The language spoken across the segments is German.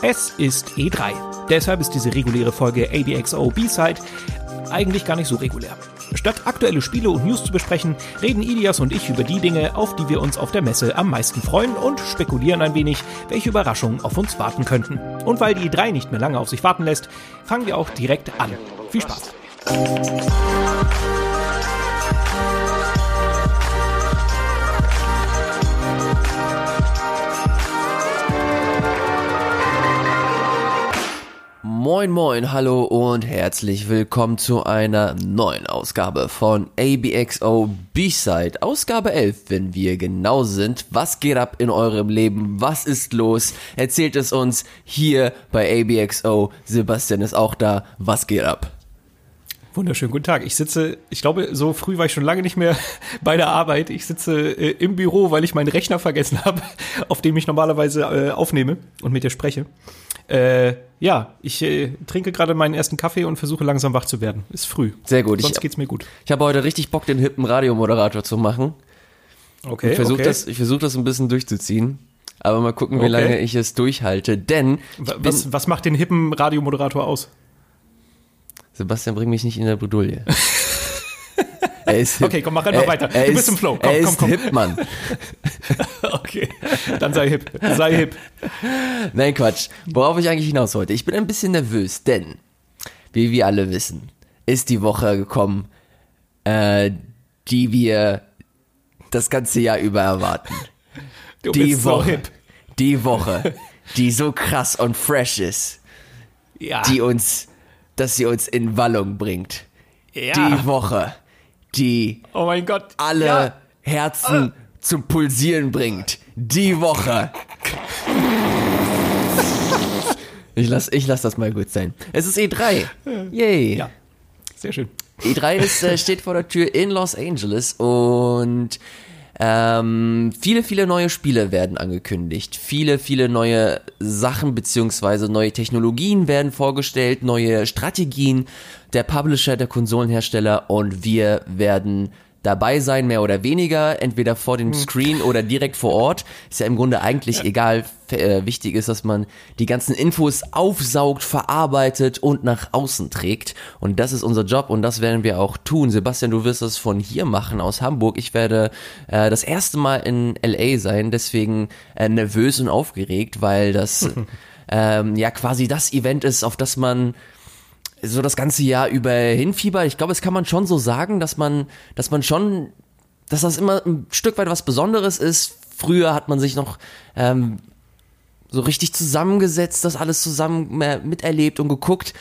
Es ist E3. Deshalb ist diese reguläre Folge ABXO B-Side eigentlich gar nicht so regulär. Statt aktuelle Spiele und News zu besprechen, reden Ilias und ich über die Dinge, auf die wir uns auf der Messe am meisten freuen und spekulieren ein wenig, welche Überraschungen auf uns warten könnten. Und weil die E3 nicht mehr lange auf sich warten lässt, fangen wir auch direkt an. Viel Spaß! Moin moin, hallo und herzlich willkommen zu einer neuen Ausgabe von ABXO B-Side. Ausgabe 11, wenn wir genau sind. Was geht ab in eurem Leben? Was ist los? Erzählt es uns hier bei ABXO. Sebastian ist auch da. Was geht ab? Wunderschönen guten Tag. Ich sitze, ich glaube, so früh war ich schon lange nicht mehr bei der Arbeit. Ich sitze äh, im Büro, weil ich meinen Rechner vergessen habe, auf dem ich normalerweise äh, aufnehme und mit dir spreche. Äh, ja, ich äh, trinke gerade meinen ersten Kaffee und versuche langsam wach zu werden. Ist früh. Sehr gut. Sonst ich, geht's mir gut. Ich habe heute richtig Bock, den hippen Radiomoderator zu machen. Okay. Ich versuche okay. das, ich versuch das ein bisschen durchzuziehen. Aber mal gucken, wie Okay. lange ich es durchhalte. Denn bin, Was, was macht den hippen Radiomoderator aus? Sebastian, bring mich nicht in der Bredouille. Okay, komm, mach einfach er, weiter. Er Du ist, bist im Flow. Komm, er komm, ist komm. hip, Mann. Okay, dann sei hip. Sei hip. Nein, Quatsch. Worauf ich eigentlich hinaus wollte. Ich bin ein bisschen nervös, denn, wie wir alle wissen, ist die Woche gekommen, äh, die wir das ganze Jahr über erwarten. Du Die bist so Woche. hip. Die Woche, die so krass und fresh ist, Ja. die uns, dass sie uns in Wallung bringt. ja. Die Woche, die oh mein Gott. alle Ja. Herzen zum Pulsieren bringt. Die Woche. Ich lass, ich lass das mal gut sein. Es ist E3. Yay. Ja. Sehr schön. E3 ist, äh, steht vor der Tür in Los Angeles und ähm, viele, viele neue Spiele werden angekündigt. Viele, viele neue Sachen beziehungsweise neue Technologien werden vorgestellt, neue Strategien der Publisher, der Konsolenhersteller und wir werden dabei sein, mehr oder weniger, entweder vor dem Screen oder direkt vor Ort. Ist ja im Grunde eigentlich egal. Äh, wichtig ist, dass man die ganzen Infos aufsaugt, verarbeitet und nach außen trägt. Und das ist unser Job und das werden wir auch tun. Sebastian, du wirst es von hier machen, aus Hamburg. Ich werde äh, das erste Mal in LA sein, deswegen äh, nervös und aufgeregt, weil das ähm, ja quasi das Event ist, auf das man so das ganze Jahr über hinfiebert. Ich glaube, das kann man schon so sagen, dass man, dass man schon, dass das immer ein Stück weit was Besonderes ist. Früher hat man sich noch ähm, so richtig zusammengesetzt, das alles zusammen äh, miterlebt und geguckt,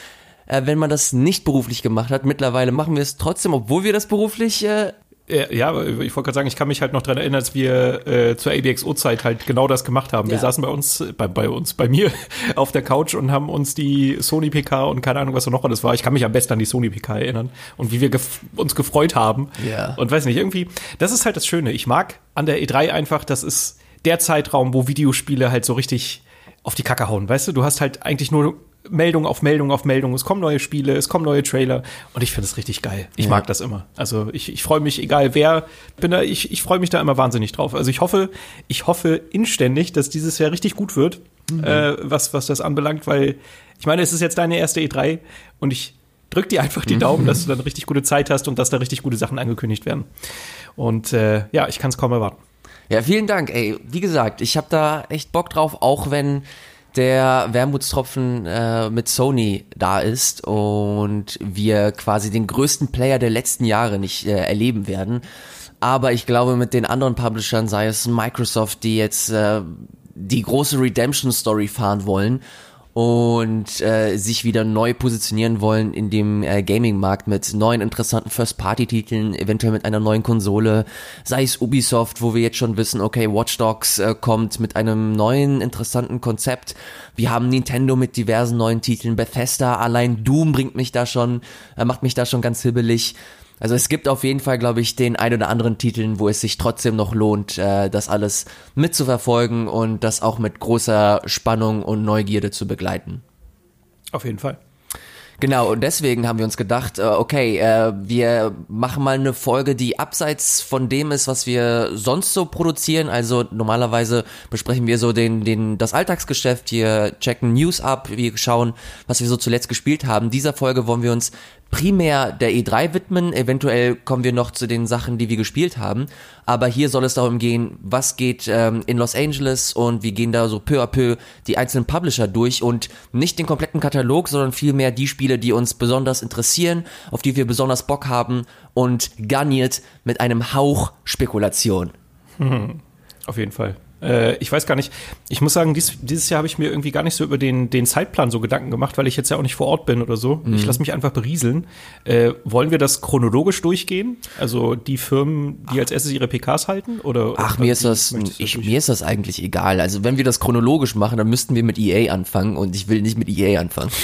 äh, wenn man das nicht beruflich gemacht hat. Mittlerweile machen wir es trotzdem, obwohl wir das beruflich äh, Ja, ja, ich wollte gerade sagen, ich kann mich halt noch dran erinnern, als wir äh, zur ABXO-Zeit halt genau das gemacht haben. Wir Ja. saßen bei uns, äh, bei, bei uns, bei mir auf der Couch und haben uns die Sony PK und keine Ahnung, was da noch alles war. Ich kann mich am besten an die Sony PK erinnern und wie wir gef uns gefreut haben. Ja. Und weiß nicht, irgendwie, das ist halt das Schöne. Ich mag an der E3 einfach, das ist der Zeitraum, wo Videospiele halt so richtig auf die Kacke hauen. Weißt du, du hast halt eigentlich nur Meldung auf Meldung auf Meldung. Es kommen neue Spiele, es kommen neue Trailer und ich finde es richtig geil. Ich Ja. mag das immer. Also ich, ich freue mich, egal wer, bin da, ich, ich freue mich da immer wahnsinnig drauf. Also ich hoffe, ich hoffe inständig, dass dieses Jahr richtig gut wird, äh, was, was das anbelangt, weil ich meine, es ist jetzt deine erste E3 und ich drück dir einfach die Daumen, dass du dann richtig gute Zeit hast und dass da richtig gute Sachen angekündigt werden. Und äh, ja, ich kann es kaum erwarten. Ja, vielen Dank. Ey, wie gesagt, ich habe da echt Bock drauf, auch wenn der Wermutstropfen äh, mit Sony da ist und wir quasi den größten Player der letzten Jahre nicht äh, erleben werden. Aber ich glaube, mit den anderen Publishern, sei es Microsoft, die jetzt äh, die große Redemption Story fahren wollen und äh, sich wieder neu positionieren wollen in dem äh, Gaming-Markt mit neuen interessanten First-Party-Titeln, eventuell mit einer neuen Konsole, sei es Ubisoft, wo wir jetzt schon wissen, okay, Watch Dogs äh, kommt mit einem neuen interessanten Konzept. Wir haben Nintendo mit diversen neuen Titeln, Bethesda, allein Doom bringt mich da schon, äh, macht mich da schon ganz hibbelig. Also es gibt auf jeden Fall, glaube ich, den ein oder anderen Titeln, wo es sich trotzdem noch lohnt, äh, das alles mitzuverfolgen und das auch mit großer Spannung und Neugierde zu begleiten. Auf jeden Fall. Genau, und deswegen haben wir uns gedacht, äh, okay, äh, wir machen mal eine Folge, die abseits von dem ist, was wir sonst so produzieren. Also normalerweise besprechen wir so den, den, das Alltagsgeschäft, hier checken News ab, wir schauen, was wir so zuletzt gespielt haben. Dieser Folge wollen wir uns primär der E3 widmen. Eventuell kommen wir noch zu den Sachen, die wir gespielt haben. Aber hier soll es darum gehen, was geht ähm, in Los Angeles und wir gehen da so peu à peu die einzelnen Publisher durch und nicht den kompletten Katalog, sondern vielmehr die Spiele, die uns besonders interessieren, auf die wir besonders Bock haben und garniert mit einem Hauch Spekulation. Hm, auf jeden Fall. Äh, ich weiß gar nicht, ich muss sagen, dies, dieses Jahr habe ich mir irgendwie gar nicht so über den, den Zeitplan so Gedanken gemacht, weil ich jetzt ja auch nicht vor Ort bin oder so. Mhm. Ich lasse mich einfach berieseln. Äh, wollen wir das chronologisch durchgehen? Also die Firmen, die als erstes ihre PKs halten? Oder, Ach, oder mir ist das, ich, mir ist das eigentlich egal. Also wenn wir das chronologisch machen, dann müssten wir mit EA anfangen und ich will nicht mit EA anfangen.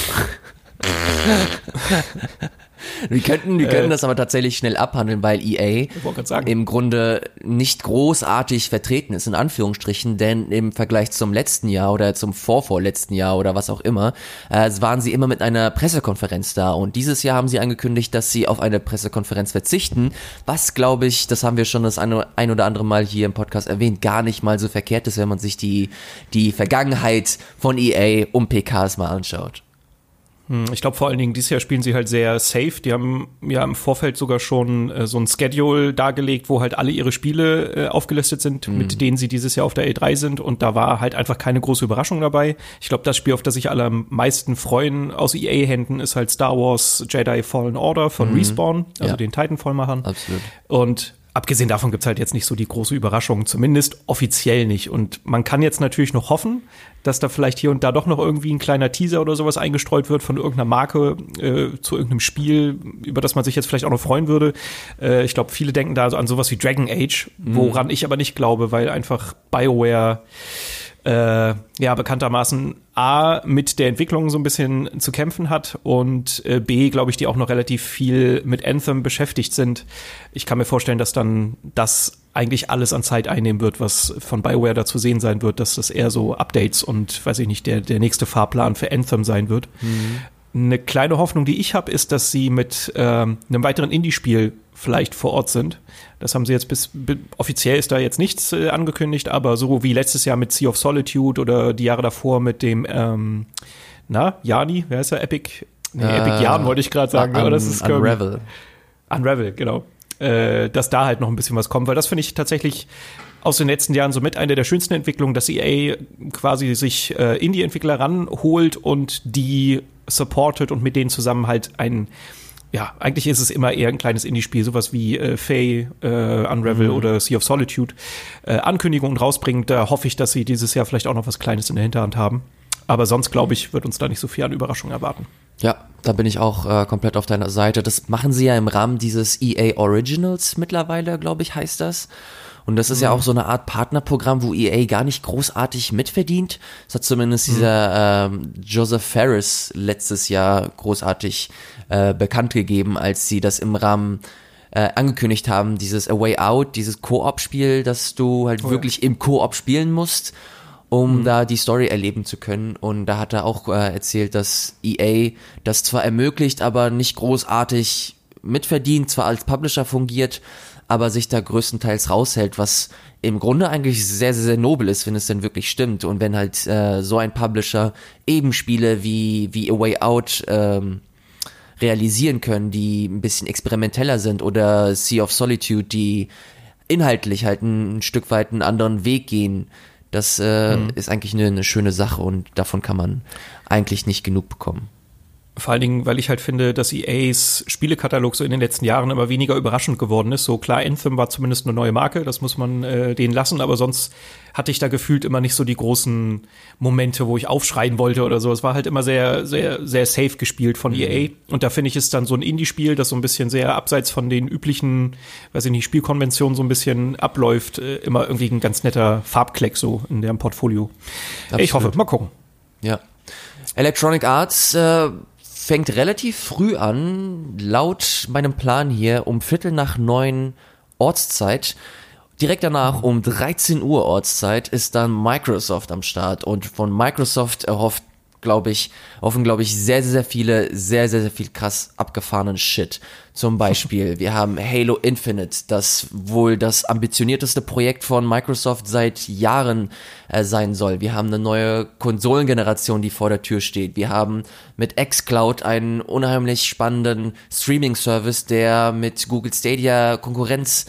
Wir könnten, wir könnten äh, das aber tatsächlich schnell abhandeln, weil EA im Grunde nicht großartig vertreten ist, in Anführungsstrichen, denn im Vergleich zum letzten Jahr oder zum vorvorletzten Jahr oder was auch immer, äh, waren sie immer mit einer Pressekonferenz da. Und dieses Jahr haben sie angekündigt, dass sie auf eine Pressekonferenz verzichten, was glaube ich, das haben wir schon das eine, ein oder andere Mal hier im Podcast erwähnt, gar nicht mal so verkehrt ist, wenn man sich die, die Vergangenheit von EA um PKs mal anschaut. Hm, ich glaube vor allen Dingen, dieses Jahr spielen sie halt sehr safe. Die haben ja im Vorfeld sogar schon äh, so ein Schedule dargelegt, wo halt alle ihre Spiele äh, aufgelistet sind, mhm. mit denen sie dieses Jahr auf der E3 sind. Und da war halt einfach keine große Überraschung dabei. Ich glaube, das Spiel, auf das sich alle am meisten freuen aus EA-Händen, ist halt Star Wars Jedi Fallen Order von mhm. Respawn, also ja. den Titanfall-Machern. Absolut. Und abgesehen davon gibt's halt jetzt nicht so die große Überraschung, zumindest offiziell nicht. Und man kann jetzt natürlich noch hoffen, dass da vielleicht hier und da doch noch irgendwie ein kleiner Teaser oder sowas eingestreut wird von irgendeiner Marke äh, zu irgendeinem Spiel, über das man sich jetzt vielleicht auch noch freuen würde. Äh, ich glaube, viele denken da so an sowas wie Dragon Age, mhm. woran ich aber nicht glaube, weil einfach BioWare äh, ja bekanntermaßen A mit der Entwicklung so ein bisschen zu kämpfen hat und äh, B, glaube ich, die auch noch relativ viel mit Anthem beschäftigt sind. Ich kann mir vorstellen, dass dann das eigentlich alles an Zeit einnehmen wird, was von BioWare da zu sehen sein wird, dass das eher so Updates und weiß ich nicht, der, der nächste Fahrplan für Anthem sein wird. Mhm. Eine kleine Hoffnung, die ich habe, ist, dass sie mit ähm, einem weiteren Indie-Spiel vielleicht vor Ort sind. Das haben sie jetzt bis, offiziell ist da jetzt nichts äh, angekündigt, aber so wie letztes Jahr mit Sea of Solitude oder die Jahre davor mit dem, ähm, na, Jani, wer ist er? Epic, nee, äh, Epic Jan wollte ich gerade sagen, un, das ist Unravel. Unravel, genau. Äh, dass da halt noch ein bisschen was kommt, weil das finde ich tatsächlich aus den letzten Jahren somit eine der schönsten Entwicklungen, dass EA quasi sich äh, Indie-Entwickler ranholt und die supportet und mit denen zusammen halt ein ja, eigentlich ist es immer eher ein kleines Indie-Spiel, sowas wie äh, Faye, äh, Unravel mhm. oder Sea of Solitude, äh, Ankündigungen rausbringen. Da hoffe ich, dass sie dieses Jahr vielleicht auch noch was Kleines in der Hinterhand haben. Aber sonst, glaube ich, wird uns da nicht so viel an Überraschungen erwarten. Ja, da bin ich auch äh, komplett auf deiner Seite. Das machen sie ja im Rahmen dieses EA Originals mittlerweile, glaube ich, heißt das. Und das ist mhm. ja auch so eine Art Partnerprogramm, wo EA gar nicht großartig mitverdient. Das hat zumindest mhm. dieser ähm, Joseph Ferris letztes Jahr großartig äh, bekannt gegeben, als sie das im Rahmen äh, angekündigt haben, dieses A Way Out, dieses Koop-Spiel, dass du halt oh, wirklich ja. im Koop spielen musst, um mhm. da die Story erleben zu können. Und da hat er auch äh, erzählt, dass EA das zwar ermöglicht, aber nicht großartig mitverdient, zwar als Publisher fungiert, aber sich da größtenteils raushält, was im Grunde eigentlich sehr, sehr, sehr nobel ist, wenn es denn wirklich stimmt. Und wenn halt äh, so ein Publisher eben Spiele wie, wie A Way Out ähm, realisieren können, die ein bisschen experimenteller sind oder Sea of Solitude, die inhaltlich halt ein, ein Stück weit einen anderen Weg gehen. Das äh, mhm. ist eigentlich eine, eine schöne Sache und davon kann man eigentlich nicht genug bekommen. Vor allen Dingen, weil ich halt finde, dass EAs Spielekatalog so in den letzten Jahren immer weniger überraschend geworden ist. So klar, Anthem war zumindest eine neue Marke, das muss man äh, denen lassen, aber sonst hatte ich da gefühlt immer nicht so die großen Momente, wo ich aufschreien wollte oder so. Es war halt immer sehr, sehr, sehr safe gespielt von mhm. EA. Und da finde ich es dann so ein Indie-Spiel, das so ein bisschen sehr abseits von den üblichen, weiß ich nicht, Spielkonventionen so ein bisschen abläuft, äh, immer irgendwie ein ganz netter Farbkleck so in deren Portfolio. Absolut. Ich hoffe, mal gucken. Ja. Electronic Arts äh fängt relativ früh an, laut meinem Plan hier, um Viertel nach neun Ortszeit. Direkt danach um 13 Uhr Ortszeit ist dann Microsoft am Start und von Microsoft erhofft glaube ich, hoffen, glaube ich, sehr, sehr, sehr viele, sehr, sehr, sehr viel krass abgefahrenen Shit. Zum Beispiel, wir haben Halo Infinite, das wohl das ambitionierteste Projekt von Microsoft seit Jahren äh, sein soll. Wir haben eine neue Konsolengeneration, die vor der Tür steht. Wir haben mit xCloud einen unheimlich spannenden Streaming-Service, der mit Google Stadia Konkurrenz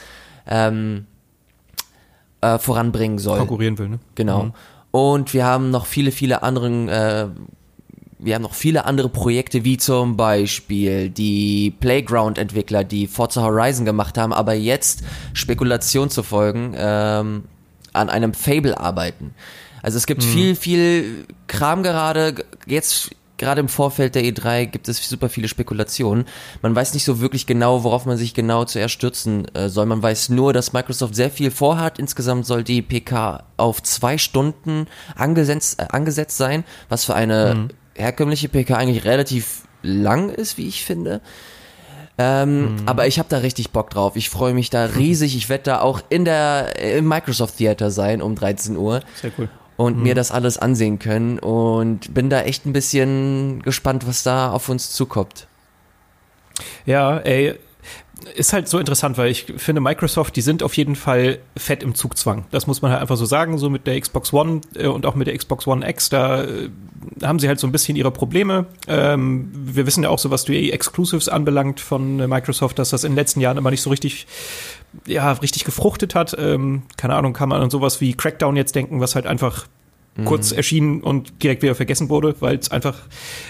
ähm, äh, voranbringen soll. Konkurrieren will, ne? Genau. Mhm. Und wir haben noch viele, viele anderen äh, wir haben noch viele andere Projekte, wie zum Beispiel die Playground-Entwickler, die Forza Horizon gemacht haben, aber jetzt Spekulation zu folgen, ähm, an einem Fable arbeiten. Also es gibt mhm. viel, viel Kram gerade. Jetzt gerade im Vorfeld der E3 gibt es super viele Spekulationen. Man weiß nicht so wirklich genau, worauf man sich genau zuerst stürzen äh, soll. Man weiß nur, dass Microsoft sehr viel vorhat. Insgesamt soll die PK auf zwei Stunden angesetzt, äh, angesetzt sein, was für eine mhm herkömmliche PK eigentlich relativ lang ist, wie ich finde. Ähm, mhm. Aber ich habe da richtig Bock drauf. Ich freue mich da riesig. Ich werde da auch in der im Microsoft Theater sein um 13 Uhr. Sehr cool. Und mhm. mir das alles ansehen können und bin da echt ein bisschen gespannt, was da auf uns zukommt. Ja, ey, ist halt so interessant, weil ich finde, Microsoft, die sind auf jeden Fall fett im Zugzwang. Das muss man halt einfach so sagen, so mit der Xbox One äh, und auch mit der Xbox One X, da äh, haben sie halt so ein bisschen ihre Probleme. Ähm, wir wissen ja auch so, was die Exclusives anbelangt von äh, Microsoft, dass das in den letzten Jahren immer nicht so richtig ja, richtig gefruchtet hat. Ähm, keine Ahnung, kann man an sowas wie Crackdown jetzt denken, was halt einfach kurz mhm. erschienen und direkt wieder vergessen wurde, weil es einfach,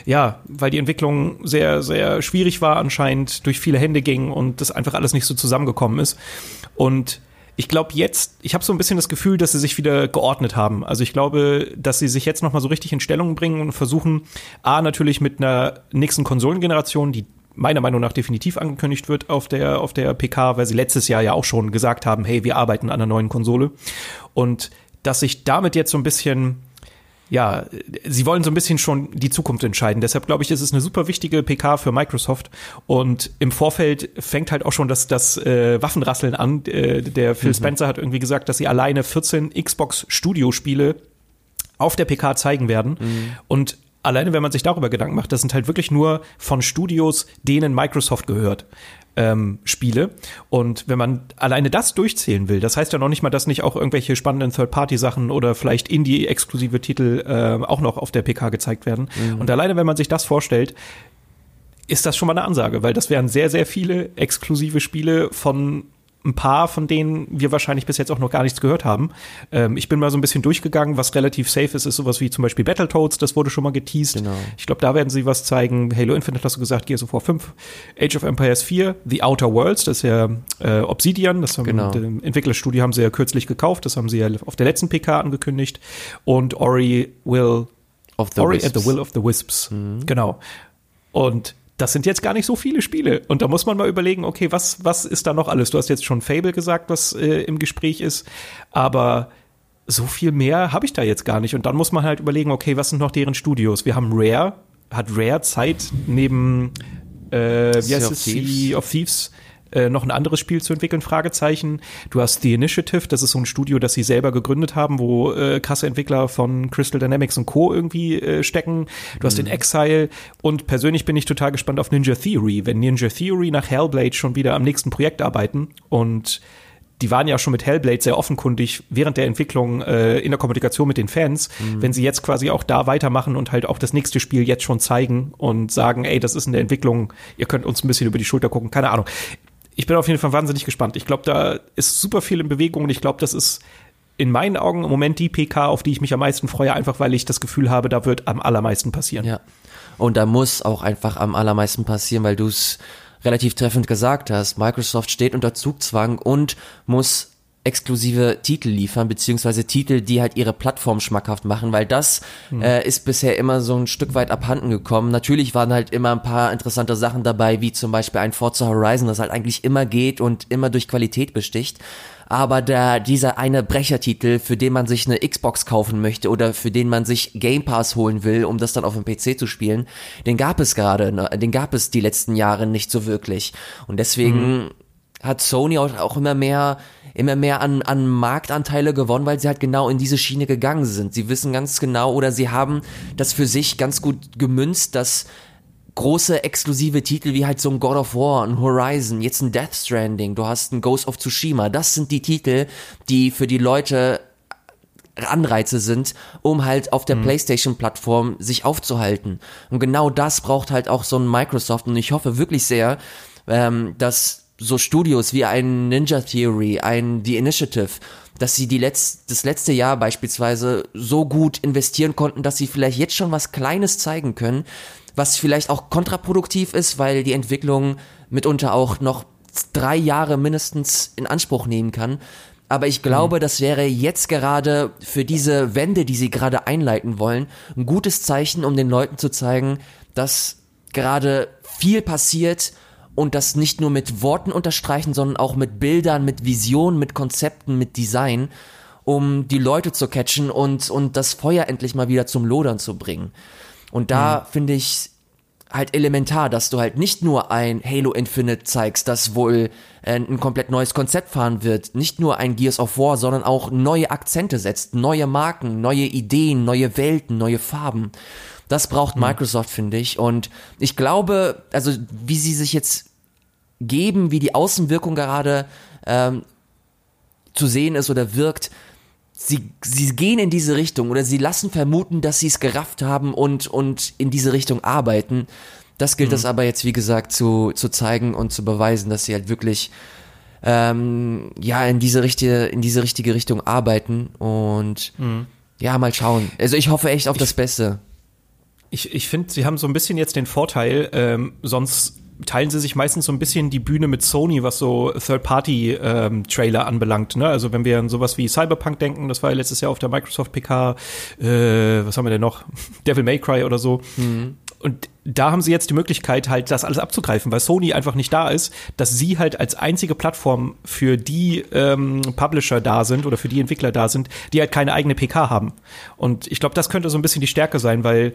ja, weil die Entwicklung sehr, sehr schwierig war anscheinend, durch viele Hände ging und das einfach alles nicht so zusammengekommen ist. Und ich glaube jetzt, ich habe so ein bisschen das Gefühl, dass sie sich wieder geordnet haben. Also ich glaube, dass sie sich jetzt noch mal so richtig in Stellung bringen und versuchen, a natürlich mit einer nächsten Konsolengeneration, die meiner Meinung nach definitiv angekündigt wird auf der auf der PK, weil sie letztes Jahr ja auch schon gesagt haben, hey, wir arbeiten an einer neuen Konsole und dass sich damit jetzt so ein bisschen ja, sie wollen so ein bisschen schon die Zukunft entscheiden. Deshalb glaube ich, ist es eine super wichtige PK für Microsoft. Und im Vorfeld fängt halt auch schon das, das äh, Waffenrasseln an. Äh, der Phil mhm. Spencer hat irgendwie gesagt, dass sie alleine 14 Xbox Studio Spiele auf der PK zeigen werden. Mhm. Und alleine, wenn man sich darüber Gedanken macht, das sind halt wirklich nur von Studios, denen Microsoft gehört ähm, Spiele. Und wenn man alleine das durchzählen will, das heißt ja noch nicht mal, dass nicht auch irgendwelche spannenden Third-Party-Sachen oder vielleicht Indie-exklusive Titel äh, auch noch auf der PK gezeigt werden. Mhm. Und alleine, wenn man sich das vorstellt, ist das schon mal eine Ansage, weil das wären sehr, sehr viele exklusive Spiele von ein paar, von denen wir wahrscheinlich bis jetzt auch noch gar nichts gehört haben. Ähm, ich bin mal so ein bisschen durchgegangen, was relativ safe ist, ist sowas wie zum Beispiel Battletoads, das wurde schon mal geteased. Genau. Ich glaube, da werden sie was zeigen. Halo Infinite hast du gesagt, Gears of War 5, Age of Empires 4, The Outer Worlds, das ist ja äh, Obsidian, das haben genau. Entwicklerstudio haben sie ja kürzlich gekauft, das haben sie ja auf der letzten PK angekündigt. Und Ori will of the Ori Wisps. at the Will of the Wisps. Mhm. Genau. Und das sind jetzt gar nicht so viele Spiele. Und da muss man mal überlegen, okay, was, was ist da noch alles? Du hast jetzt schon Fable gesagt, was äh, im Gespräch ist, aber so viel mehr habe ich da jetzt gar nicht. Und dann muss man halt überlegen, okay, was sind noch deren Studios? Wir haben Rare, hat Rare Zeit neben äh, wie heißt es, Sea of Thieves äh, noch ein anderes Spiel zu entwickeln, Fragezeichen. Du hast The Initiative, das ist so ein Studio, das sie selber gegründet haben, wo äh, krasse Entwickler von Crystal Dynamics und Co. irgendwie äh, stecken. Du hast mhm. den Exile und persönlich bin ich total gespannt auf Ninja Theory, wenn Ninja Theory nach Hellblade schon wieder am nächsten Projekt arbeiten und die waren ja schon mit Hellblade sehr offenkundig während der Entwicklung äh, in der Kommunikation mit den Fans, mhm. wenn sie jetzt quasi auch da weitermachen und halt auch das nächste Spiel jetzt schon zeigen und sagen, ey, das ist in der Entwicklung, ihr könnt uns ein bisschen über die Schulter gucken, keine Ahnung ich bin auf jeden Fall wahnsinnig gespannt. Ich glaube, da ist super viel in Bewegung und ich glaube, das ist in meinen Augen im Moment die PK, auf die ich mich am meisten freue, einfach weil ich das Gefühl habe, da wird am allermeisten passieren. Ja. Und da muss auch einfach am allermeisten passieren, weil du es relativ treffend gesagt hast. Microsoft steht unter Zugzwang und muss exklusive Titel liefern, beziehungsweise Titel, die halt ihre Plattform schmackhaft machen, weil das mhm. äh, ist bisher immer so ein Stück weit abhanden gekommen. Natürlich waren halt immer ein paar interessante Sachen dabei, wie zum Beispiel ein Forza Horizon, das halt eigentlich immer geht und immer durch Qualität besticht. Aber der, dieser eine Brechertitel, für den man sich eine Xbox kaufen möchte oder für den man sich Game Pass holen will, um das dann auf dem PC zu spielen, den gab es gerade, ne? den gab es die letzten Jahre nicht so wirklich. Und deswegen mhm hat Sony auch immer mehr immer mehr an, an Marktanteile gewonnen, weil sie halt genau in diese Schiene gegangen sind. Sie wissen ganz genau oder sie haben das für sich ganz gut gemünzt, dass große exklusive Titel wie halt so ein God of War, ein Horizon, jetzt ein Death Stranding, du hast ein Ghost of Tsushima, das sind die Titel, die für die Leute Anreize sind, um halt auf der mhm. PlayStation-Plattform sich aufzuhalten. Und genau das braucht halt auch so ein Microsoft. Und ich hoffe wirklich sehr, ähm, dass so Studios wie ein Ninja Theory, ein The Initiative, dass sie die letzt, das letzte Jahr beispielsweise so gut investieren konnten, dass sie vielleicht jetzt schon was Kleines zeigen können, was vielleicht auch kontraproduktiv ist, weil die Entwicklung mitunter auch noch drei Jahre mindestens in Anspruch nehmen kann. Aber ich glaube, mhm. das wäre jetzt gerade für diese Wende, die sie gerade einleiten wollen, ein gutes Zeichen, um den Leuten zu zeigen, dass gerade viel passiert und das nicht nur mit Worten unterstreichen, sondern auch mit Bildern, mit Visionen, mit Konzepten, mit Design, um die Leute zu catchen und, und das Feuer endlich mal wieder zum Lodern zu bringen. Und da mhm. finde ich halt elementar, dass du halt nicht nur ein Halo Infinite zeigst, das wohl äh, ein komplett neues Konzept fahren wird, nicht nur ein Gears of War, sondern auch neue Akzente setzt, neue Marken, neue Ideen, neue Welten, neue Farben. Das braucht mhm. Microsoft, finde ich. Und ich glaube, also wie sie sich jetzt geben, wie die Außenwirkung gerade ähm, zu sehen ist oder wirkt, sie, sie gehen in diese Richtung oder sie lassen vermuten, dass sie es gerafft haben und, und in diese Richtung arbeiten. Das gilt mhm. es aber jetzt, wie gesagt, zu, zu zeigen und zu beweisen, dass sie halt wirklich ähm, ja in diese richtige, in diese richtige Richtung arbeiten und mhm. ja, mal schauen. Also ich hoffe echt auf ich, das Beste. Ich, ich finde, sie haben so ein bisschen jetzt den Vorteil, ähm, sonst teilen sie sich meistens so ein bisschen die Bühne mit Sony, was so Third-Party-Trailer ähm, anbelangt. Ne? Also wenn wir an sowas wie Cyberpunk denken, das war ja letztes Jahr auf der Microsoft PK, äh, was haben wir denn noch? Devil May Cry oder so. Mhm. Und da haben sie jetzt die Möglichkeit, halt das alles abzugreifen, weil Sony einfach nicht da ist, dass sie halt als einzige Plattform für die ähm, Publisher da sind oder für die Entwickler da sind, die halt keine eigene PK haben. Und ich glaube, das könnte so ein bisschen die Stärke sein, weil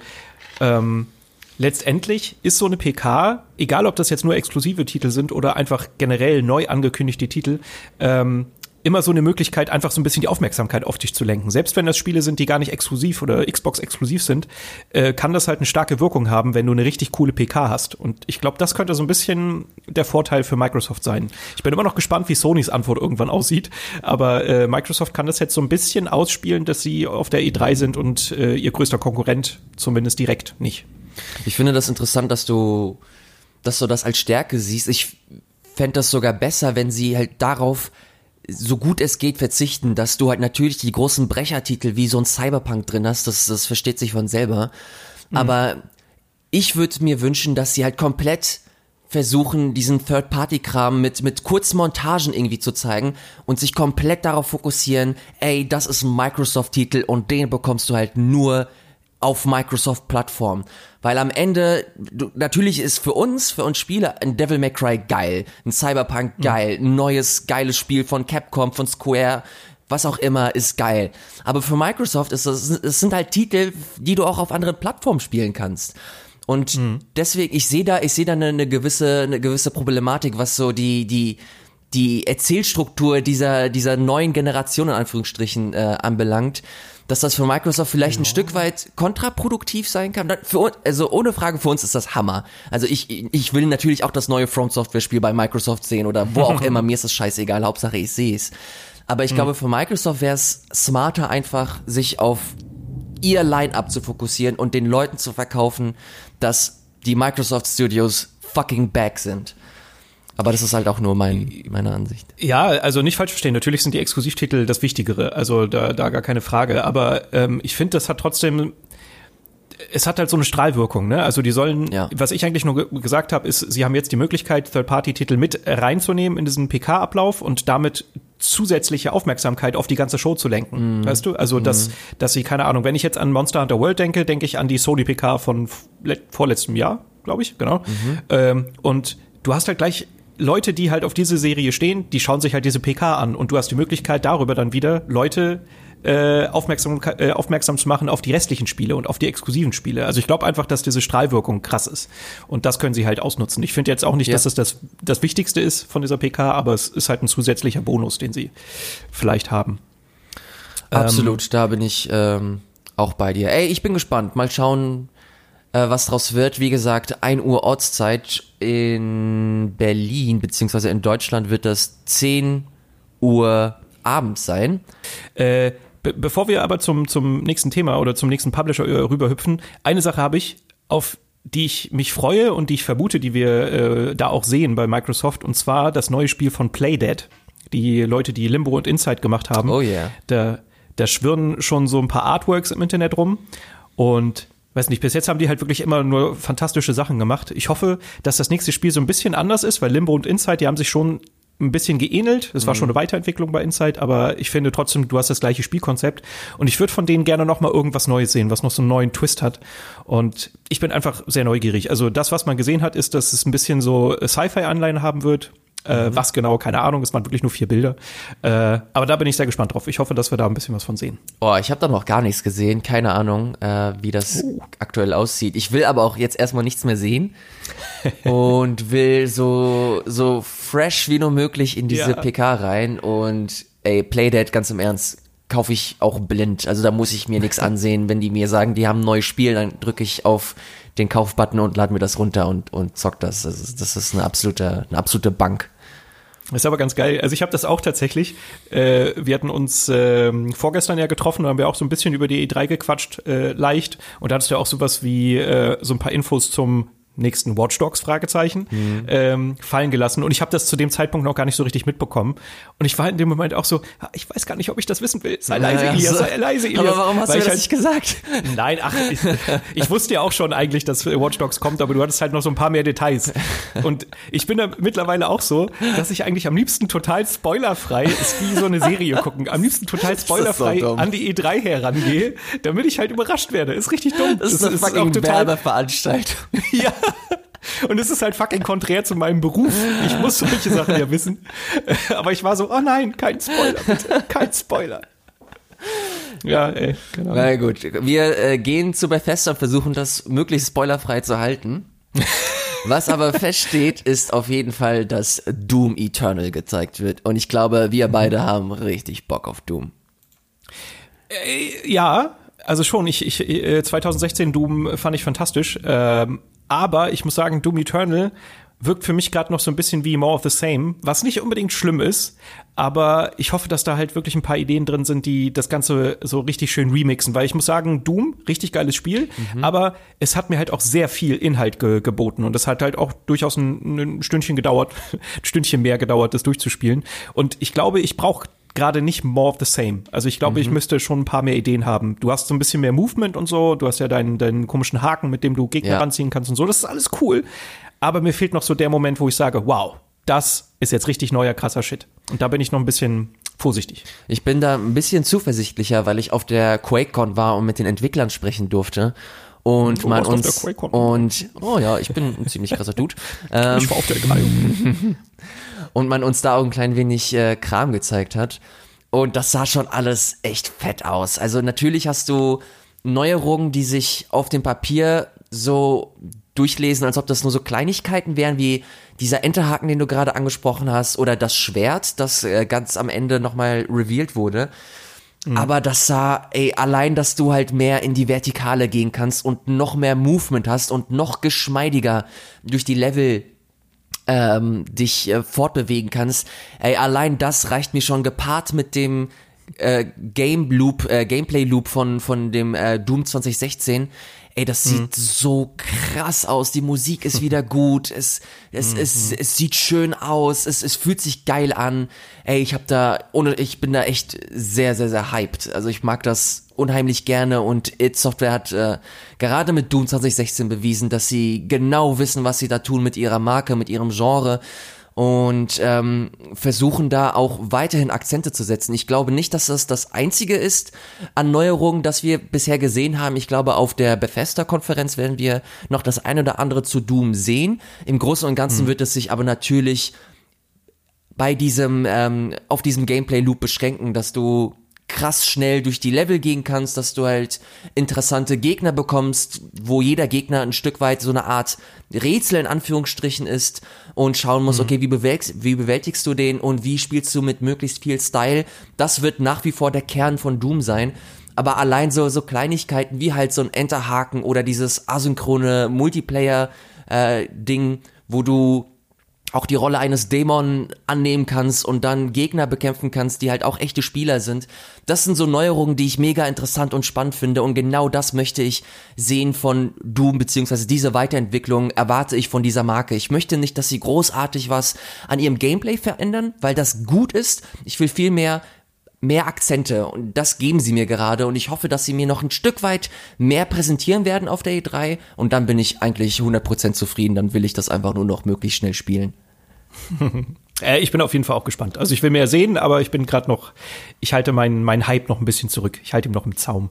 ähm, letztendlich ist so eine PK, egal ob das jetzt nur exklusive Titel sind oder einfach generell neu angekündigte Titel, ähm, immer so eine Möglichkeit, einfach so ein bisschen die Aufmerksamkeit auf dich zu lenken. Selbst wenn das Spiele sind, die gar nicht exklusiv oder Xbox exklusiv sind, äh, kann das halt eine starke Wirkung haben, wenn du eine richtig coole PK hast. Und ich glaube, das könnte so ein bisschen der Vorteil für Microsoft sein. Ich bin immer noch gespannt, wie Sonys Antwort irgendwann aussieht, aber äh, Microsoft kann das jetzt so ein bisschen ausspielen, dass sie auf der E3 sind und äh, ihr größter Konkurrent zumindest direkt nicht. Ich finde das interessant, dass du, dass du das als Stärke siehst. Ich fände das sogar besser, wenn sie halt darauf so gut es geht verzichten, dass du halt natürlich die großen Brechertitel wie so ein Cyberpunk drin hast, das, das versteht sich von selber. Mhm. Aber ich würde mir wünschen, dass sie halt komplett versuchen, diesen Third-Party-Kram mit, mit Kurzmontagen irgendwie zu zeigen und sich komplett darauf fokussieren, ey, das ist ein Microsoft-Titel und den bekommst du halt nur auf Microsoft-Plattform. Weil am Ende, du, natürlich ist für uns, für uns Spieler, ein Devil May Cry geil, ein Cyberpunk mhm. geil, ein neues geiles Spiel von Capcom, von Square, was auch immer, ist geil. Aber für Microsoft ist das, es sind halt Titel, die du auch auf anderen Plattformen spielen kannst. Und mhm. deswegen, ich sehe da, ich sehe da eine, eine gewisse, eine gewisse Problematik, was so die, die, die Erzählstruktur dieser, dieser neuen Generation in Anführungsstrichen äh, anbelangt dass das für Microsoft vielleicht ja. ein Stück weit kontraproduktiv sein kann. Für, also ohne Frage, für uns ist das Hammer. Also ich, ich will natürlich auch das neue Front Software Spiel bei Microsoft sehen oder wo auch immer. Mir ist das scheißegal. Hauptsache ich sehe es. Aber ich mhm. glaube, für Microsoft wäre es smarter, einfach sich auf ihr Line-up zu fokussieren und den Leuten zu verkaufen, dass die Microsoft Studios fucking back sind. Aber das ist halt auch nur mein, meine Ansicht. Ja, also nicht falsch verstehen. Natürlich sind die Exklusivtitel das Wichtigere. Also da, da gar keine Frage. Aber ähm, ich finde, das hat trotzdem es hat halt so eine Strahlwirkung, ne? Also die sollen, ja. was ich eigentlich nur ge gesagt habe, ist, sie haben jetzt die Möglichkeit, Third-Party-Titel mit reinzunehmen in diesen PK-Ablauf und damit zusätzliche Aufmerksamkeit auf die ganze Show zu lenken. Mm. Weißt du? Also, dass, mm. dass sie, keine Ahnung, wenn ich jetzt an Monster Hunter World denke, denke ich an die Sony PK von vorletztem Jahr, glaube ich, genau. Mhm. Ähm, und du hast halt gleich Leute, die halt auf diese Serie stehen, die schauen sich halt diese PK an und du hast die Möglichkeit, darüber dann wieder Leute äh, aufmerksam, äh, aufmerksam zu machen auf die restlichen Spiele und auf die exklusiven Spiele. Also ich glaube einfach, dass diese Strahlwirkung krass ist. Und das können sie halt ausnutzen. Ich finde jetzt auch nicht, ja. dass das, das das Wichtigste ist von dieser PK, aber es ist halt ein zusätzlicher Bonus, den sie vielleicht haben. Absolut, ähm, da bin ich ähm, auch bei dir. Ey, ich bin gespannt. Mal schauen, äh, was draus wird. Wie gesagt, 1 Uhr Ortszeit in Berlin, beziehungsweise in Deutschland wird das 10 Uhr abends sein. Äh, be bevor wir aber zum, zum nächsten Thema oder zum nächsten Publisher äh, rüberhüpfen, eine Sache habe ich, auf die ich mich freue und die ich vermute, die wir äh, da auch sehen bei Microsoft, und zwar das neue Spiel von Playdead. Die Leute, die Limbo und Inside gemacht haben. Oh yeah. Da, da schwirren schon so ein paar Artworks im Internet rum. Und weiß nicht, bis jetzt haben die halt wirklich immer nur fantastische Sachen gemacht. Ich hoffe, dass das nächste Spiel so ein bisschen anders ist, weil Limbo und Inside, die haben sich schon ein bisschen geähnelt. Es war schon eine Weiterentwicklung bei Inside, aber ich finde trotzdem, du hast das gleiche Spielkonzept. Und ich würde von denen gerne noch mal irgendwas Neues sehen, was noch so einen neuen Twist hat. Und ich bin einfach sehr neugierig. Also das, was man gesehen hat, ist, dass es ein bisschen so Sci-Fi-Anleihen haben wird. Äh, mhm. Was genau, keine Ahnung, es waren wirklich nur vier Bilder. Äh, aber da bin ich sehr gespannt drauf. Ich hoffe, dass wir da ein bisschen was von sehen. Oh, ich habe da noch gar nichts gesehen. Keine Ahnung, äh, wie das uh. aktuell aussieht. Ich will aber auch jetzt erstmal nichts mehr sehen und will so, so fresh wie nur möglich in diese ja. PK rein. Und ey, Playdead, ganz im Ernst, kaufe ich auch blind. Also da muss ich mir nichts ansehen. Wenn die mir sagen, die haben ein neues Spiel, dann drücke ich auf den Kaufbutton und lade mir das runter und, und zock das. Das ist, das ist eine absolute, eine absolute Bank. Das ist aber ganz geil. Also ich habe das auch tatsächlich. Äh, wir hatten uns äh, vorgestern ja getroffen, da haben wir auch so ein bisschen über die E3 gequatscht, äh, leicht. Und da hattest du ja auch sowas wie äh, so ein paar Infos zum nächsten Watch Dogs? Fragezeichen. Mhm. ähm, fallen gelassen. Und ich habe das zu dem Zeitpunkt noch gar nicht so richtig mitbekommen. Und ich war in dem Moment auch so ich weiß gar nicht ob ich das wissen will. Sei leise ja, Elias sei leise Elias. aber warum hast Weil du das halt, nicht gesagt? Nein ach ich, ich, wusste ja auch schon eigentlich dass Watch Dogs kommt aber du hattest halt noch so ein paar mehr Details. Und ich bin da mittlerweile auch so dass ich eigentlich am liebsten total spoilerfrei ist wie so eine Serie gucken am liebsten total spoilerfrei so an die E3 herangehe damit ich halt überrascht werde. Ist richtig dumm. Das ist das eine ist fucking Werbeveranstaltung. Ja und es ist halt fucking konträr zu meinem Beruf. Ich muss solche Sachen ja wissen. Aber ich war so, oh nein, kein Spoiler, bitte. Kein Spoiler. Ja, ey, genau. Na gut, wir äh, gehen zu Bethesda und versuchen das möglichst spoilerfrei zu halten. Was aber feststeht, ist auf jeden Fall, dass Doom Eternal gezeigt wird. Und ich glaube, wir beide haben richtig Bock auf Doom. Äh, ja, also schon. Ich, ich 2016 äh, Doom fand ich fantastisch. Ähm, aber ich muss sagen, Doom Eternal wirkt für mich gerade noch so ein bisschen wie More of the Same, was nicht unbedingt schlimm ist, aber ich hoffe, dass da halt wirklich ein paar Ideen drin sind, die das Ganze so richtig schön remixen, weil ich muss sagen, Doom, richtig geiles Spiel, mhm. aber es hat mir halt auch sehr viel Inhalt ge geboten. Und es hat halt auch durchaus ein, ein Stündchen gedauert, ein Stündchen mehr gedauert, das durchzuspielen. Und ich glaube, ich brauche gerade nicht more of the same. Also ich glaube, mhm. ich müsste schon ein paar mehr Ideen haben. Du hast so ein bisschen mehr Movement und so, du hast ja deinen, deinen komischen Haken, mit dem du Gegner ja. ranziehen kannst und so. Das ist alles cool. Aber mir fehlt noch so der Moment, wo ich sage, wow, das ist jetzt richtig neuer, krasser Shit. Und da bin ich noch ein bisschen vorsichtig. Ich bin da ein bisschen zuversichtlicher, weil ich auf der QuakeCon war und mit den Entwicklern sprechen durfte und man uns und oh ja, ich bin ein ziemlich krasser Dude. Ähm, ich war auf der Greif. Und man uns da auch ein klein wenig äh, Kram gezeigt hat. Und das sah schon alles echt fett aus. Also natürlich hast du Neuerungen, die sich auf dem Papier so durchlesen, als ob das nur so Kleinigkeiten wären, wie dieser Enterhaken, den du gerade angesprochen hast, oder das Schwert, das äh, ganz am Ende nochmal revealed wurde. Mhm. Aber das sah, ey, allein, dass du halt mehr in die Vertikale gehen kannst und noch mehr Movement hast und noch geschmeidiger durch die Level ähm, dich äh, fortbewegen kannst. Ey, allein das reicht mir schon gepaart mit dem äh, Game Loop, äh, Gameplay Loop von von dem äh, Doom 2016. Ey, das sieht mhm. so krass aus. Die Musik ist wieder gut. Es, es, mhm. es, es sieht schön aus. Es, es fühlt sich geil an. Ey, ich hab da, ohne, ich bin da echt sehr, sehr, sehr hyped. Also ich mag das unheimlich gerne und It Software hat äh, gerade mit Doom 2016 bewiesen, dass sie genau wissen, was sie da tun mit ihrer Marke, mit ihrem Genre und ähm, versuchen da auch weiterhin Akzente zu setzen. Ich glaube nicht, dass das das einzige ist an Neuerungen, das wir bisher gesehen haben. Ich glaube, auf der Bethesda-Konferenz werden wir noch das ein oder andere zu Doom sehen. Im Großen und Ganzen hm. wird es sich aber natürlich bei diesem, ähm, auf diesem Gameplay-Loop beschränken, dass du krass schnell durch die Level gehen kannst, dass du halt interessante Gegner bekommst, wo jeder Gegner ein Stück weit so eine Art Rätsel in Anführungsstrichen ist und schauen muss, mhm. okay, wie, bewältigst, wie bewältigst du den und wie spielst du mit möglichst viel Style. Das wird nach wie vor der Kern von Doom sein. Aber allein so, so Kleinigkeiten wie halt so ein Enterhaken oder dieses asynchrone Multiplayer-Ding, äh, wo du auch die Rolle eines Dämon annehmen kannst und dann Gegner bekämpfen kannst, die halt auch echte Spieler sind. Das sind so Neuerungen, die ich mega interessant und spannend finde und genau das möchte ich sehen von Doom, beziehungsweise diese Weiterentwicklung erwarte ich von dieser Marke. Ich möchte nicht, dass sie großartig was an ihrem Gameplay verändern, weil das gut ist. Ich will viel mehr Akzente und das geben sie mir gerade und ich hoffe, dass sie mir noch ein Stück weit mehr präsentieren werden auf der E3 und dann bin ich eigentlich 100% zufrieden, dann will ich das einfach nur noch möglichst schnell spielen. äh, ich bin auf jeden Fall auch gespannt. Also ich will mehr sehen, aber ich bin gerade noch, ich halte meinen mein Hype noch ein bisschen zurück. Ich halte ihm noch im Zaum.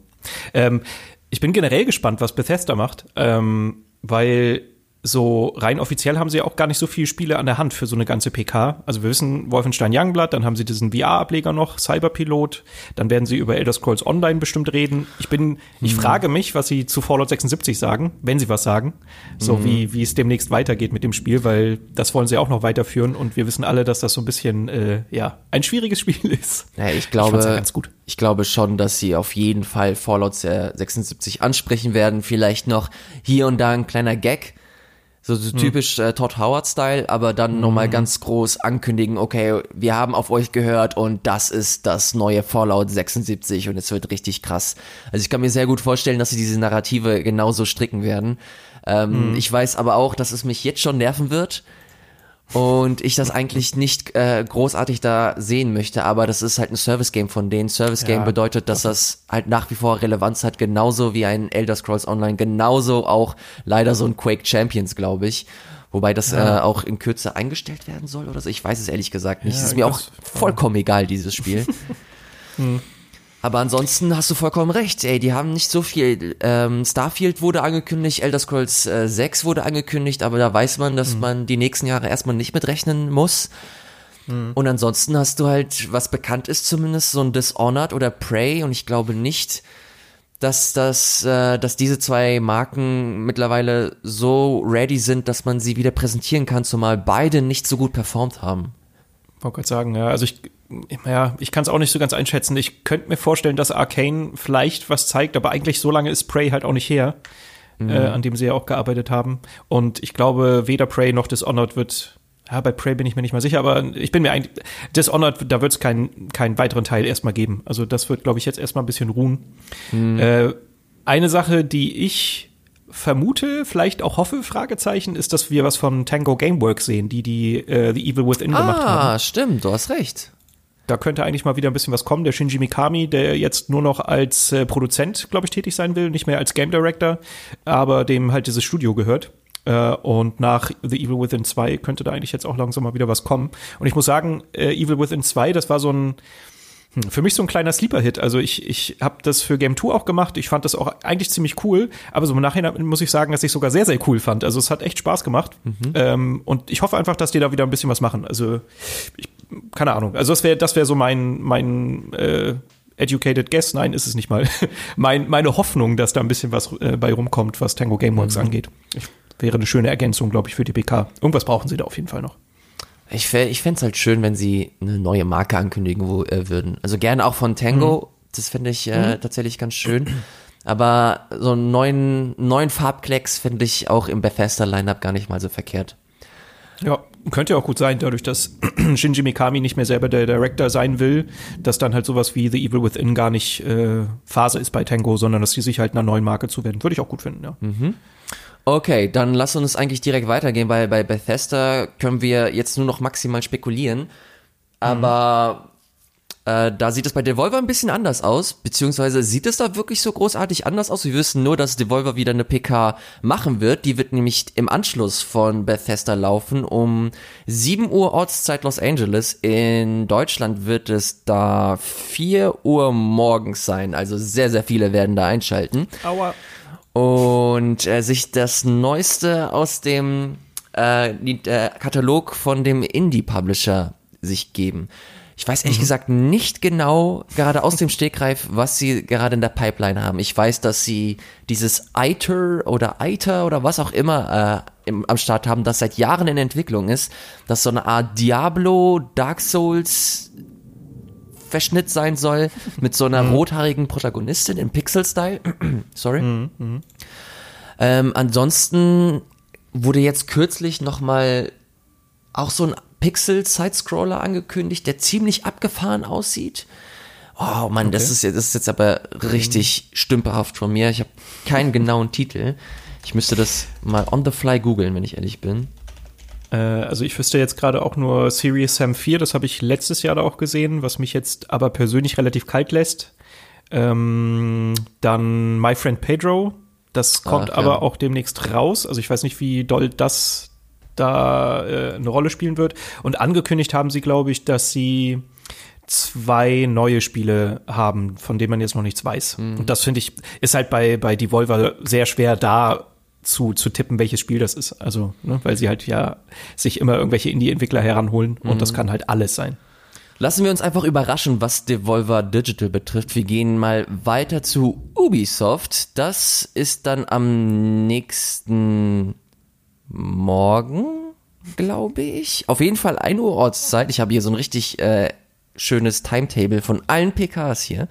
Ähm, ich bin generell gespannt, was Bethesda macht, ähm, weil so rein offiziell haben sie auch gar nicht so viele Spiele an der Hand für so eine ganze PK. Also wir wissen Wolfenstein Youngblood, dann haben sie diesen VR-Ableger noch, Cyberpilot, dann werden sie über Elder Scrolls Online bestimmt reden. Ich bin, ich mhm. frage mich, was sie zu Fallout 76 sagen, wenn sie was sagen. So mhm. wie, wie es demnächst weitergeht mit dem Spiel, weil das wollen sie auch noch weiterführen und wir wissen alle, dass das so ein bisschen, äh, ja, ein schwieriges Spiel ist. Ja, ich glaube, ich, ich glaube schon, dass sie auf jeden Fall Fallout 76 ansprechen werden. Vielleicht noch hier und da ein kleiner Gag so, so hm. typisch äh, Todd Howard-Style, aber dann mhm. nochmal ganz groß ankündigen, okay, wir haben auf euch gehört und das ist das neue Fallout 76 und es wird richtig krass. Also ich kann mir sehr gut vorstellen, dass sie diese Narrative genauso stricken werden. Ähm, mhm. Ich weiß aber auch, dass es mich jetzt schon nerven wird, und ich das eigentlich nicht äh, großartig da sehen möchte, aber das ist halt ein Service-Game von denen. Service-Game ja, bedeutet, dass das halt nach wie vor Relevanz hat, genauso wie ein Elder Scrolls Online, genauso auch leider so ein Quake Champions, glaube ich. Wobei das ja. äh, auch in Kürze eingestellt werden soll oder so. Ich weiß es ehrlich gesagt nicht. Es ist mir auch vollkommen egal, dieses Spiel. hm. Aber ansonsten hast du vollkommen recht, ey, die haben nicht so viel. Ähm, Starfield wurde angekündigt, Elder Scrolls äh, 6 wurde angekündigt, aber da weiß man, dass mhm. man die nächsten Jahre erstmal nicht mitrechnen muss. Mhm. Und ansonsten hast du halt, was bekannt ist zumindest, so ein Dishonored oder Prey und ich glaube nicht, dass das, äh, dass diese zwei Marken mittlerweile so ready sind, dass man sie wieder präsentieren kann, zumal beide nicht so gut performt haben. Wollte gerade sagen, ja, also ich ja, ich kann es auch nicht so ganz einschätzen. Ich könnte mir vorstellen, dass Arcane vielleicht was zeigt, aber eigentlich so lange ist Prey halt auch nicht her, mhm. äh, an dem sie ja auch gearbeitet haben. Und ich glaube, weder Prey noch Dishonored wird. Ja, bei Prey bin ich mir nicht mal sicher, aber ich bin mir eigentlich. Dishonored, da wird es keinen keinen weiteren Teil erstmal geben. Also das wird, glaube ich, jetzt erstmal ein bisschen ruhen. Mhm. Äh, eine Sache, die ich vermute, vielleicht auch hoffe, Fragezeichen, ist, dass wir was von Tango Gameworks sehen, die die äh, The Evil Within ah, gemacht haben. Ah, stimmt, du hast recht da könnte eigentlich mal wieder ein bisschen was kommen. Der Shinji Mikami, der jetzt nur noch als äh, Produzent, glaube ich, tätig sein will, nicht mehr als Game Director, aber dem halt dieses Studio gehört. Äh, und nach The Evil Within 2 könnte da eigentlich jetzt auch langsam mal wieder was kommen. Und ich muss sagen, äh, Evil Within 2, das war so ein für mich so ein kleiner Sleeper-Hit. Also ich, ich habe das für Game 2 auch gemacht. Ich fand das auch eigentlich ziemlich cool. Aber so im Nachhinein muss ich sagen, dass ich sogar sehr, sehr cool fand. Also es hat echt Spaß gemacht. Mhm. Ähm, und ich hoffe einfach, dass die da wieder ein bisschen was machen. Also ich keine Ahnung. Also das wäre das wäre so mein mein äh, educated guess. Nein, ist es nicht mal. mein, meine Hoffnung, dass da ein bisschen was äh, bei rumkommt, was Tango Gameworks mhm. angeht. Ich, wäre eine schöne Ergänzung, glaube ich, für die PK. Irgendwas brauchen sie da auf jeden Fall noch. Ich, ich fände es halt schön, wenn sie eine neue Marke ankündigen wo, äh, würden. Also gerne auch von Tango. Mhm. Das finde ich äh, mhm. tatsächlich ganz schön. Aber so einen neuen, neuen Farbklecks finde ich auch im Bethesda-Lineup gar nicht mal so verkehrt. Ja, könnte ja auch gut sein, dadurch, dass Shinji Mikami nicht mehr selber der Director sein will, dass dann halt sowas wie The Evil Within gar nicht äh, Phase ist bei Tango, sondern dass die sich halt einer neuen Marke zuwenden. Würde ich auch gut finden, ja. Mhm. Okay, dann lass uns eigentlich direkt weitergehen, weil bei Bethesda können wir jetzt nur noch maximal spekulieren. Aber mhm. Äh, da sieht es bei Devolver ein bisschen anders aus, beziehungsweise sieht es da wirklich so großartig anders aus. Wir wissen nur, dass Devolver wieder eine PK machen wird. Die wird nämlich im Anschluss von Bethesda laufen um 7 Uhr Ortszeit Los Angeles. In Deutschland wird es da 4 Uhr morgens sein. Also sehr, sehr viele werden da einschalten. Aua. Und äh, sich das Neueste aus dem äh, äh Katalog von dem Indie-Publisher sich geben. Ich weiß ehrlich mhm. gesagt nicht genau, gerade aus dem Stegreif, was sie gerade in der Pipeline haben. Ich weiß, dass sie dieses ITER oder ITER oder was auch immer äh, im, am Start haben, das seit Jahren in Entwicklung ist. Das so eine Art Diablo, Dark Souls Verschnitt sein soll, mit so einer mhm. rothaarigen Protagonistin im Pixel-Style. Sorry. Mhm, mh. ähm, ansonsten wurde jetzt kürzlich nochmal auch so ein Pixel-Sidescroller angekündigt, der ziemlich abgefahren aussieht. Oh Mann, okay. das, ist, das ist jetzt aber richtig stümperhaft von mir. Ich habe keinen genauen Titel. Ich müsste das mal on the fly googeln, wenn ich ehrlich bin. Äh, also ich wüsste jetzt gerade auch nur Serious Sam 4, das habe ich letztes Jahr da auch gesehen, was mich jetzt aber persönlich relativ kalt lässt. Ähm, dann My Friend Pedro, das kommt Ach, ja. aber auch demnächst raus. Also ich weiß nicht, wie doll das da äh, eine Rolle spielen wird. Und angekündigt haben sie, glaube ich, dass sie zwei neue Spiele haben, von denen man jetzt noch nichts weiß. Mhm. Und das finde ich, ist halt bei, bei Devolver sehr schwer da zu, zu tippen, welches Spiel das ist. Also, ne, weil sie halt ja sich immer irgendwelche Indie-Entwickler heranholen und mhm. das kann halt alles sein. Lassen wir uns einfach überraschen, was Devolver Digital betrifft. Wir gehen mal weiter zu Ubisoft. Das ist dann am nächsten Morgen, glaube ich. Auf jeden Fall 1 Uhr Ortszeit. Ich habe hier so ein richtig äh, schönes Timetable von allen PKs hier.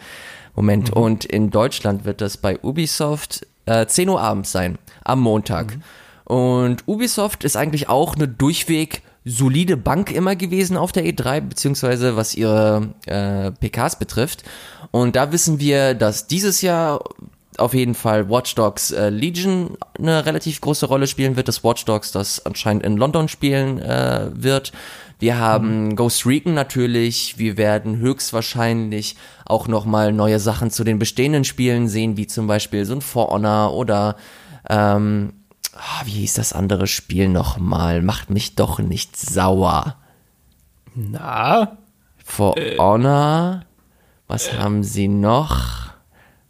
Moment, mhm. und in Deutschland wird das bei Ubisoft äh, 10 Uhr abends sein, am Montag. Mhm. Und Ubisoft ist eigentlich auch eine durchweg solide Bank immer gewesen auf der E3, beziehungsweise was ihre äh, PKs betrifft. Und da wissen wir, dass dieses Jahr auf jeden Fall Watch Dogs äh, Legion eine relativ große Rolle spielen wird. Das Watch Dogs, das anscheinend in London spielen äh, wird. Wir haben mhm. Ghost Recon natürlich. Wir werden höchstwahrscheinlich auch nochmal neue Sachen zu den bestehenden Spielen sehen, wie zum Beispiel so ein For Honor oder ähm, oh, wie hieß das andere Spiel nochmal? Macht mich doch nicht sauer. Na? For äh, Honor. Was äh, haben sie noch?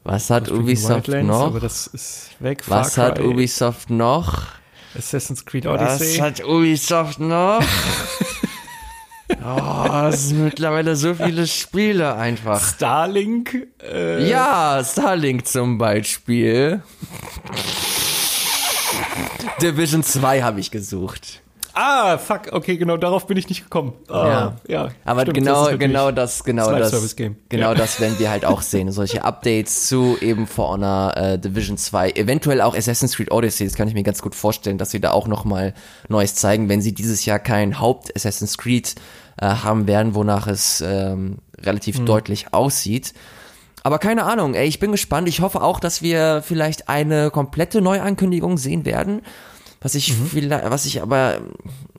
Was hat Ubisoft Wildlands, noch? Aber das ist weg. Was Far hat Ubisoft noch? Assassin's Creed Odyssey. Was hat Ubisoft noch? oh, es sind mittlerweile so viele Spiele einfach. Starlink? Äh ja, Starlink zum Beispiel. Division 2 habe ich gesucht. Ah, fuck, okay, genau, darauf bin ich nicht gekommen. Ah, ja. ja. Aber stimmt, genau, das genau das, genau das, das genau ja. das werden wir halt auch sehen. Solche Updates zu eben For Honor, äh, Division 2, eventuell auch Assassin's Creed Odyssey. Das kann ich mir ganz gut vorstellen, dass sie da auch nochmal Neues zeigen, wenn sie dieses Jahr kein Haupt Assassin's Creed äh, haben werden, wonach es ähm, relativ mhm. deutlich aussieht. Aber keine Ahnung, ey, ich bin gespannt. Ich hoffe auch, dass wir vielleicht eine komplette Neuankündigung sehen werden. Was ich mhm. was ich aber,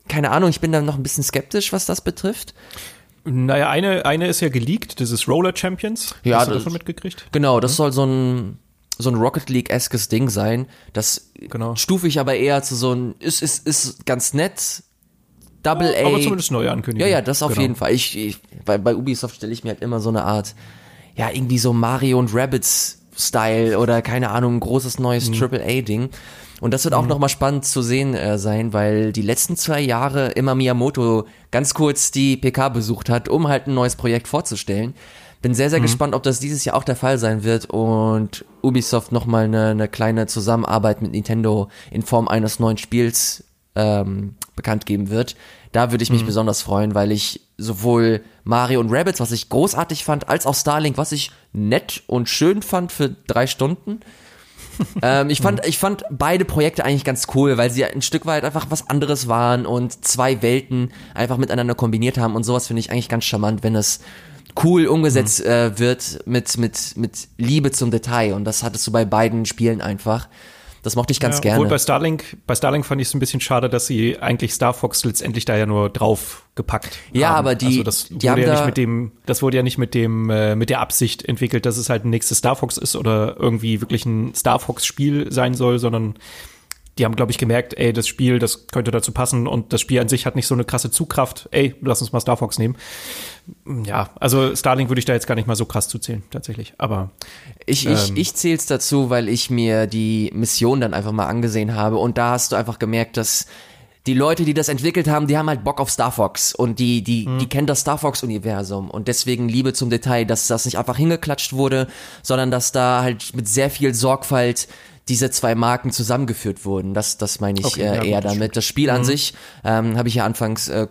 keine Ahnung, ich bin da noch ein bisschen skeptisch, was das betrifft. Naja, eine, eine ist ja geleakt, das ist Roller Champions. Ja, Hast du das schon mitgekriegt? Genau, das mhm. soll so ein, so ein Rocket League-eskes Ding sein. Das genau. stufe ich aber eher zu so ein, ist, ist, ist ganz nett. Double A. Aber zumindest neue Ankündigung. Ja, ja, das auf genau. jeden Fall. Ich, ich, bei, bei Ubisoft stelle ich mir halt immer so eine Art, ja, irgendwie so Mario und Rabbits Style oder keine Ahnung, ein großes neues mhm. Triple A Ding. Und das wird auch mhm. nochmal spannend zu sehen äh, sein, weil die letzten zwei Jahre immer Miyamoto ganz kurz die PK besucht hat, um halt ein neues Projekt vorzustellen. Bin sehr, sehr mhm. gespannt, ob das dieses Jahr auch der Fall sein wird und Ubisoft nochmal eine, eine kleine Zusammenarbeit mit Nintendo in Form eines neuen Spiels ähm, bekannt geben wird. Da würde ich mich mhm. besonders freuen, weil ich sowohl Mario und Rabbits, was ich großartig fand, als auch Starlink, was ich nett und schön fand für drei Stunden, ähm, ich, fand, ich fand beide Projekte eigentlich ganz cool, weil sie ein Stück weit einfach was anderes waren und zwei Welten einfach miteinander kombiniert haben und sowas finde ich eigentlich ganz charmant, wenn es cool umgesetzt mhm. äh, wird mit, mit, mit Liebe zum Detail und das hattest du bei beiden Spielen einfach. Das mochte ich ganz ja, gerne. Obwohl bei Starlink, bei Starlink fand ich es ein bisschen schade, dass sie eigentlich Star Fox letztendlich da ja nur drauf gepackt ja, haben. aber die, also das die wurde ja nicht mit dem, das wurde ja nicht mit dem, äh, mit der Absicht entwickelt, dass es halt ein nächstes Star Fox ist oder irgendwie wirklich ein Star Fox Spiel sein soll, sondern die haben, glaube ich, gemerkt, ey, das Spiel, das könnte dazu passen und das Spiel an sich hat nicht so eine krasse Zugkraft. Ey, lass uns mal Star Fox nehmen. Ja, also Starlink würde ich da jetzt gar nicht mal so krass zuzählen, tatsächlich. Aber ich, ich, ähm, ich zähle es dazu, weil ich mir die Mission dann einfach mal angesehen habe und da hast du einfach gemerkt, dass die Leute, die das entwickelt haben, die haben halt Bock auf Star Fox und die, die, mhm. die kennen das Star Fox-Universum und deswegen Liebe zum Detail, dass das nicht einfach hingeklatscht wurde, sondern dass da halt mit sehr viel Sorgfalt diese zwei Marken zusammengeführt wurden. Das, das meine ich okay, äh, ja, eher damit. Stimmt. Das Spiel an mhm. sich, ähm, habe ich ja anfangs äh,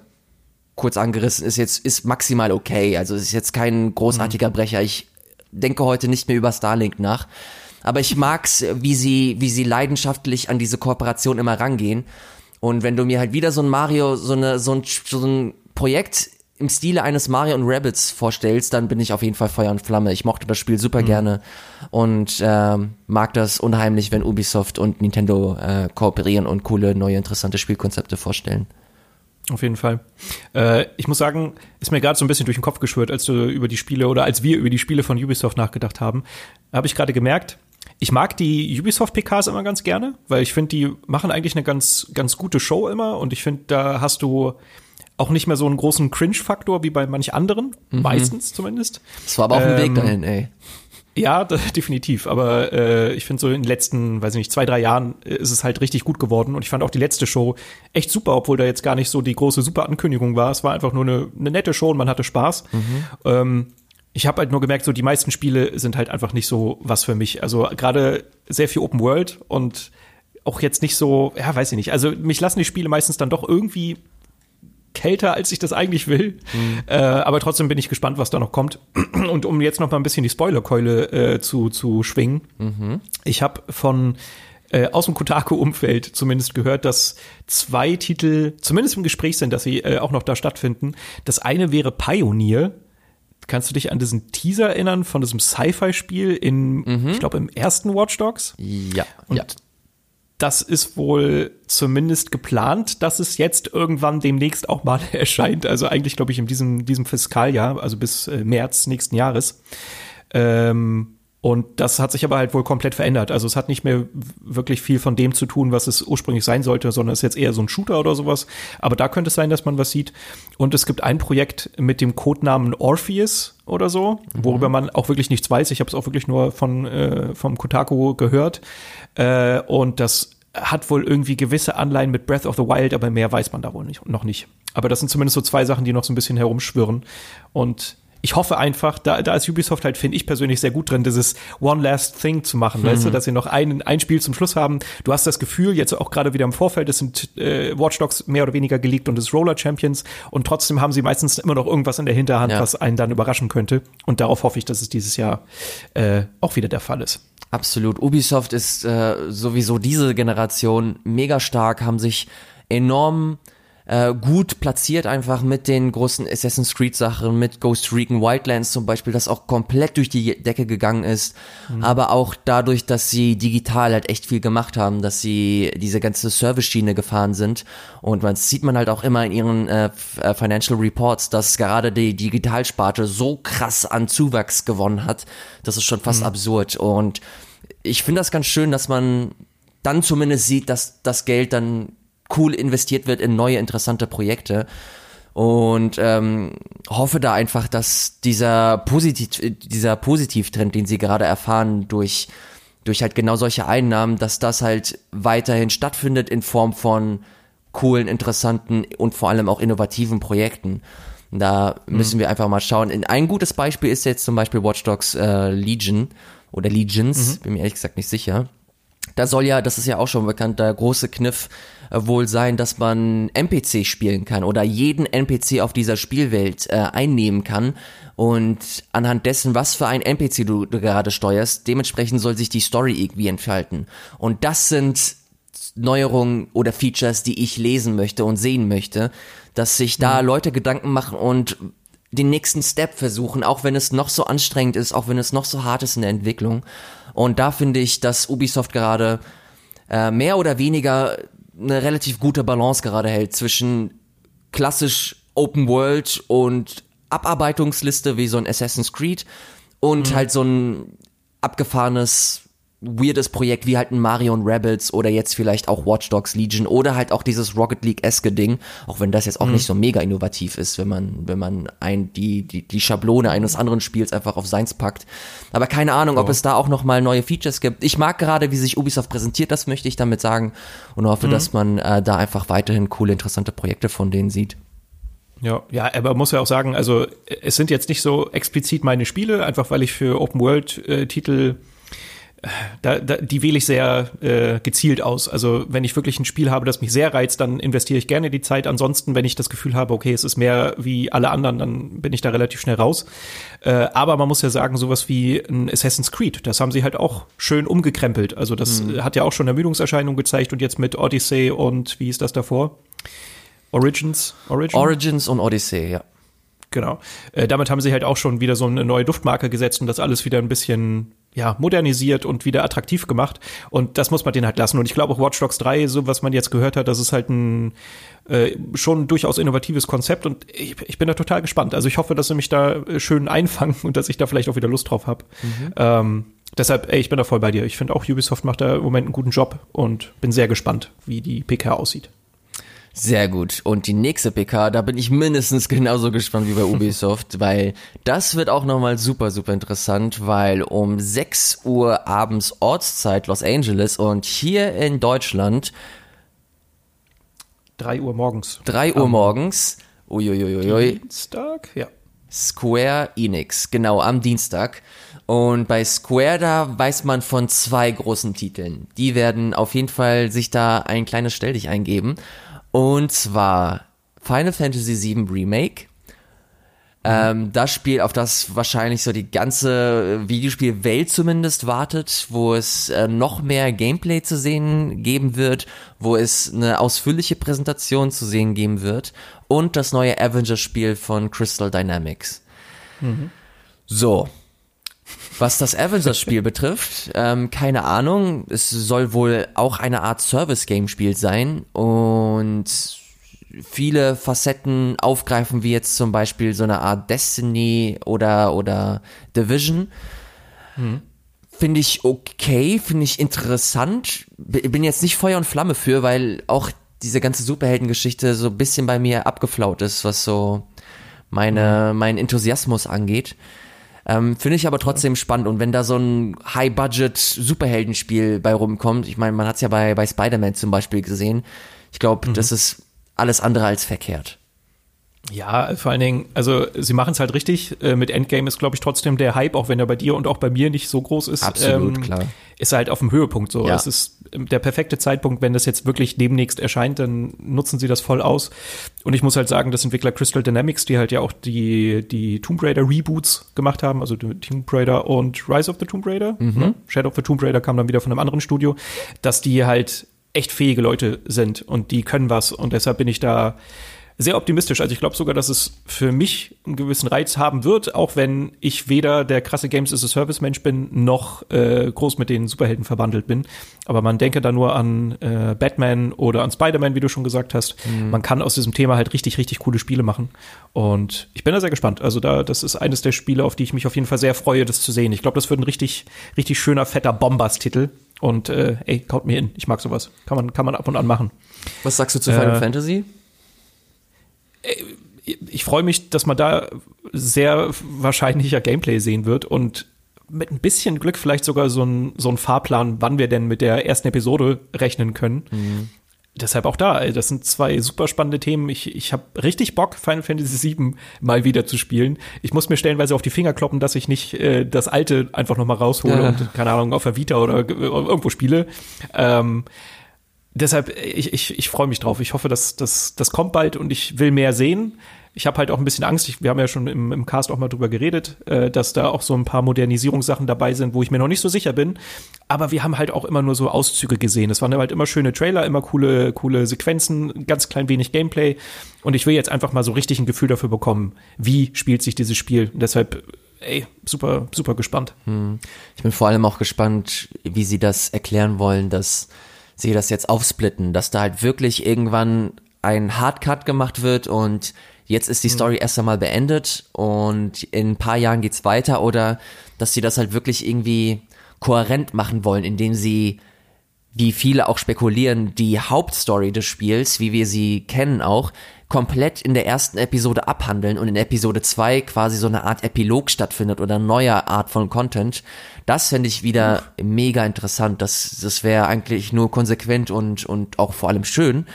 kurz angerissen, ist jetzt ist maximal okay. Also es ist jetzt kein großartiger mhm. Brecher. Ich denke heute nicht mehr über Starlink nach. Aber ich mag's, wie sie, wie sie leidenschaftlich an diese Kooperation immer rangehen. Und wenn du mir halt wieder so ein Mario, so eine, so ein, so ein Projekt im Stile eines Mario und Rabbits vorstellst, dann bin ich auf jeden Fall Feuer und Flamme. Ich mochte das Spiel super mhm. gerne und äh, mag das unheimlich, wenn Ubisoft und Nintendo äh, kooperieren und coole, neue, interessante Spielkonzepte vorstellen. Auf jeden Fall. Äh, ich muss sagen, ist mir gerade so ein bisschen durch den Kopf geschwört, als du über die Spiele oder als wir über die Spiele von Ubisoft nachgedacht haben, habe ich gerade gemerkt, ich mag die Ubisoft-PKs immer ganz gerne, weil ich finde, die machen eigentlich eine ganz, ganz gute Show immer und ich finde, da hast du auch nicht mehr so einen großen Cringe-Faktor wie bei manch anderen, mhm. meistens zumindest. Das war aber auch ein ähm, Weg dahin, ey. Ja, definitiv. Aber äh, ich finde so in den letzten, weiß ich nicht, zwei, drei Jahren ist es halt richtig gut geworden. Und ich fand auch die letzte Show echt super, obwohl da jetzt gar nicht so die große super Ankündigung war. Es war einfach nur eine, eine nette Show und man hatte Spaß. Mhm. Ähm, ich habe halt nur gemerkt, so die meisten Spiele sind halt einfach nicht so was für mich. Also gerade sehr viel Open World und auch jetzt nicht so, ja, weiß ich nicht. Also mich lassen die Spiele meistens dann doch irgendwie kälter, als ich das eigentlich will. Mhm. Äh, aber trotzdem bin ich gespannt, was da noch kommt. Und um jetzt noch mal ein bisschen die Spoilerkeule äh, zu, zu schwingen. Mhm. Ich habe von äh, aus dem Kotaku-Umfeld zumindest gehört, dass zwei Titel zumindest im Gespräch sind, dass sie äh, auch noch da stattfinden. Das eine wäre Pioneer. Kannst du dich an diesen Teaser erinnern von diesem Sci-Fi-Spiel in, mhm. ich glaube, im ersten Watch Dogs? Ja. Und ja. Das ist wohl zumindest geplant, dass es jetzt irgendwann demnächst auch mal erscheint. Also eigentlich, glaube ich, in diesem, diesem Fiskaljahr, also bis äh, März nächsten Jahres. Ähm, und das hat sich aber halt wohl komplett verändert. Also es hat nicht mehr wirklich viel von dem zu tun, was es ursprünglich sein sollte, sondern es ist jetzt eher so ein Shooter oder sowas. Aber da könnte es sein, dass man was sieht. Und es gibt ein Projekt mit dem Codenamen Orpheus oder so, mhm. worüber man auch wirklich nichts weiß. Ich habe es auch wirklich nur von äh, vom Kotaku gehört. Äh, und das hat wohl irgendwie gewisse Anleihen mit Breath of the Wild, aber mehr weiß man da wohl nicht, noch nicht. Aber das sind zumindest so zwei Sachen, die noch so ein bisschen herumschwirren. Und ich hoffe einfach, da, da ist Ubisoft halt, finde ich persönlich sehr gut drin, dieses One Last Thing zu machen, mhm. weißt du, mhm. dass sie noch ein, ein Spiel zum Schluss haben. Du hast das Gefühl, jetzt auch gerade wieder im Vorfeld, es sind äh, Watch Dogs mehr oder weniger geleakt und es Roller Champions und trotzdem haben sie meistens immer noch irgendwas in der Hinterhand, ja. was einen dann überraschen könnte. Und darauf hoffe ich, dass es dieses Jahr äh, auch wieder der Fall ist. Absolut. Ubisoft ist äh, sowieso diese Generation mega stark, haben sich enorm äh, gut platziert einfach mit den großen Assassin's Creed Sachen, mit Ghost Recon Wildlands zum Beispiel, das auch komplett durch die Decke gegangen ist, mhm. aber auch dadurch, dass sie digital halt echt viel gemacht haben, dass sie diese ganze Service-Schiene gefahren sind und man sieht man halt auch immer in ihren äh, äh, Financial Reports, dass gerade die Digitalsparte so krass an Zuwachs gewonnen hat, das ist schon fast mhm. absurd und ich finde das ganz schön, dass man dann zumindest sieht, dass das Geld dann cool investiert wird in neue interessante Projekte und ähm, hoffe da einfach, dass dieser Positiv dieser Positivtrend, den sie gerade erfahren durch durch halt genau solche Einnahmen, dass das halt weiterhin stattfindet in Form von coolen, interessanten und vor allem auch innovativen Projekten. Da müssen mhm. wir einfach mal schauen. Ein gutes Beispiel ist jetzt zum Beispiel Watch Dogs äh, Legion oder Legions, mhm. bin mir ehrlich gesagt nicht sicher. Da soll ja, das ist ja auch schon bekannt, der große Kniff äh, wohl sein, dass man NPC spielen kann oder jeden NPC auf dieser Spielwelt äh, einnehmen kann und anhand dessen, was für ein NPC du, du gerade steuerst, dementsprechend soll sich die Story irgendwie entfalten. Und das sind Neuerungen oder Features, die ich lesen möchte und sehen möchte, dass sich da mhm. Leute Gedanken machen und den nächsten Step versuchen, auch wenn es noch so anstrengend ist, auch wenn es noch so hart ist in der Entwicklung. Und da finde ich, dass Ubisoft gerade äh, mehr oder weniger eine relativ gute Balance gerade hält zwischen klassisch Open World und Abarbeitungsliste wie so ein Assassin's Creed und mhm. halt so ein abgefahrenes weirdes Projekt wie halt ein Mario und Rebels oder jetzt vielleicht auch Watch Dogs Legion oder halt auch dieses Rocket League-eske Ding, auch wenn das jetzt auch mhm. nicht so mega innovativ ist, wenn man, wenn man ein, die, die, die Schablone eines anderen Spiels einfach auf seins packt. Aber keine Ahnung, oh. ob es da auch nochmal neue Features gibt. Ich mag gerade, wie sich Ubisoft präsentiert, das möchte ich damit sagen und hoffe, mhm. dass man äh, da einfach weiterhin coole, interessante Projekte von denen sieht. Ja, ja, aber muss ja auch sagen, also es sind jetzt nicht so explizit meine Spiele, einfach weil ich für Open World äh, Titel da, da, die wähle ich sehr äh, gezielt aus. Also wenn ich wirklich ein Spiel habe, das mich sehr reizt, dann investiere ich gerne die Zeit. Ansonsten, wenn ich das Gefühl habe, okay, es ist mehr wie alle anderen, dann bin ich da relativ schnell raus. Äh, aber man muss ja sagen, sowas wie ein Assassin's Creed, das haben sie halt auch schön umgekrempelt. Also das mhm. hat ja auch schon Ermüdungserscheinungen gezeigt und jetzt mit Odyssey und wie ist das davor? Origins? Origin? Origins und Odyssey, ja. Genau. Äh, damit haben sie halt auch schon wieder so eine neue Duftmarke gesetzt und das alles wieder ein bisschen ja, modernisiert und wieder attraktiv gemacht. Und das muss man denen halt lassen. Und ich glaube auch Watch Dogs 3, so was man jetzt gehört hat, das ist halt ein äh, schon durchaus innovatives Konzept und ich, ich bin da total gespannt. Also ich hoffe, dass sie mich da äh, schön einfangen und dass ich da vielleicht auch wieder Lust drauf habe. Mhm. Ähm, deshalb, ey, ich bin da voll bei dir. Ich finde auch Ubisoft macht da im Moment einen guten Job und bin sehr gespannt, wie die PK aussieht. Sehr gut. Und die nächste PK, da bin ich mindestens genauso gespannt wie bei Ubisoft, weil das wird auch nochmal super, super interessant, weil um 6 Uhr abends Ortszeit Los Angeles und hier in Deutschland 3 Uhr morgens. 3 Uhr morgens. Uiuiuiui. Dienstag? Ja. Square Enix, genau, am Dienstag. Und bei Square, da weiß man von zwei großen Titeln. Die werden auf jeden Fall sich da ein kleines Stelldich eingeben. Und zwar Final Fantasy VII Remake. Ähm, das Spiel, auf das wahrscheinlich so die ganze Videospielwelt zumindest wartet, wo es äh, noch mehr Gameplay zu sehen geben wird, wo es eine ausführliche Präsentation zu sehen geben wird und das neue Avengers-Spiel von Crystal Dynamics. Mhm. So, was das Avengers-Spiel betrifft, ähm, keine Ahnung. Es soll wohl auch eine Art Service-Game-Spiel sein und viele Facetten aufgreifen, wie jetzt zum Beispiel so eine Art Destiny oder, oder Division. Hm. Finde ich okay, finde ich interessant. Bin jetzt nicht Feuer und Flamme für, weil auch diese ganze Superheldengeschichte so ein bisschen bei mir abgeflaut ist, was so meine, hm. mein Enthusiasmus angeht. Ähm, Finde ich aber trotzdem spannend. Und wenn da so ein High-Budget-Superheldenspiel bei rumkommt, ich meine, man hat es ja bei, bei Spider-Man zum Beispiel gesehen, ich glaube, mhm. das ist alles andere als verkehrt. Ja, vor allen Dingen, also sie machen es halt richtig. Äh, mit Endgame ist, glaube ich, trotzdem der Hype, auch wenn er bei dir und auch bei mir nicht so groß ist. Absolut, ähm, klar. Ist halt auf dem Höhepunkt so. Ja. Es ist der perfekte Zeitpunkt, wenn das jetzt wirklich demnächst erscheint, dann nutzen sie das voll aus. Und ich muss halt sagen, das Entwickler Crystal Dynamics, die halt ja auch die, die Tomb Raider Reboots gemacht haben, also Tomb Raider und Rise of the Tomb Raider. Mhm. Ne? Shadow of the Tomb Raider kam dann wieder von einem anderen Studio, dass die halt echt fähige Leute sind und die können was und deshalb bin ich da sehr optimistisch. Also ich glaube sogar, dass es für mich einen gewissen Reiz haben wird, auch wenn ich weder der krasse Games as a Service Mensch bin, noch äh, groß mit den Superhelden verwandelt bin. Aber man denke da nur an äh, Batman oder an Spider-Man, wie du schon gesagt hast. Mhm. Man kann aus diesem Thema halt richtig, richtig coole Spiele machen. Und ich bin da sehr gespannt. Also da, das ist eines der Spiele, auf die ich mich auf jeden Fall sehr freue, das zu sehen. Ich glaube, das wird ein richtig, richtig schöner, fetter Bombers-Titel. Und äh, ey, kaut mir in. Ich mag sowas. Kann man, kann man ab und an machen. Was sagst du zu Final äh, Fantasy? Ich freue mich, dass man da sehr wahrscheinlicher Gameplay sehen wird und mit ein bisschen Glück vielleicht sogar so ein, so ein Fahrplan, wann wir denn mit der ersten Episode rechnen können. Mhm. Deshalb auch da, das sind zwei super spannende Themen. Ich, ich habe richtig Bock, Final Fantasy VII mal wieder zu spielen. Ich muss mir stellenweise auf die Finger kloppen, dass ich nicht äh, das alte einfach noch mal raushole ja. und, keine Ahnung, auf der Vita oder irgendwo spiele. Ähm, deshalb, ich, ich, ich freue mich drauf. Ich hoffe, dass das, das kommt bald und ich will mehr sehen. Ich habe halt auch ein bisschen Angst, ich, wir haben ja schon im, im Cast auch mal drüber geredet, äh, dass da auch so ein paar Modernisierungssachen dabei sind, wo ich mir noch nicht so sicher bin. Aber wir haben halt auch immer nur so Auszüge gesehen. Es waren halt immer schöne Trailer, immer coole, coole Sequenzen, ganz klein wenig Gameplay. Und ich will jetzt einfach mal so richtig ein Gefühl dafür bekommen, wie spielt sich dieses Spiel. Und deshalb ey, super, super gespannt. Hm. Ich bin vor allem auch gespannt, wie sie das erklären wollen, dass sie das jetzt aufsplitten, dass da halt wirklich irgendwann ein Hardcut gemacht wird und jetzt ist die mhm. Story mhm. erst einmal beendet und in ein paar Jahren geht's weiter oder dass sie das halt wirklich irgendwie kohärent machen wollen, indem sie wie viele auch spekulieren, die Hauptstory des Spiels, wie wir sie kennen auch, komplett in der ersten Episode abhandeln und in Episode 2 quasi so eine Art Epilog stattfindet oder neuer Art von Content. Das fände ich wieder mega interessant. Das, das wäre eigentlich nur konsequent und, und auch vor allem schön.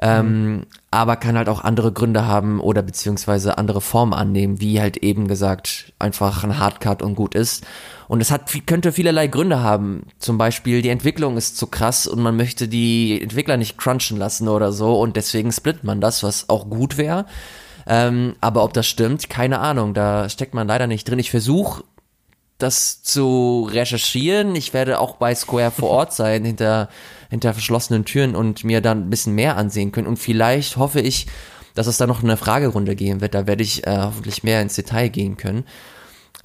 Ähm, aber kann halt auch andere Gründe haben oder beziehungsweise andere Formen annehmen, wie halt eben gesagt einfach ein Hardcut und gut ist. Und es hat, könnte vielerlei Gründe haben. Zum Beispiel die Entwicklung ist zu krass und man möchte die Entwickler nicht crunchen lassen oder so und deswegen splittet man das, was auch gut wäre. Ähm, aber ob das stimmt, keine Ahnung. Da steckt man leider nicht drin. Ich versuche das zu recherchieren. Ich werde auch bei Square vor Ort sein, hinter, hinter verschlossenen Türen und mir dann ein bisschen mehr ansehen können. Und vielleicht hoffe ich, dass es da noch eine Fragerunde geben wird. Da werde ich äh, hoffentlich mehr ins Detail gehen können.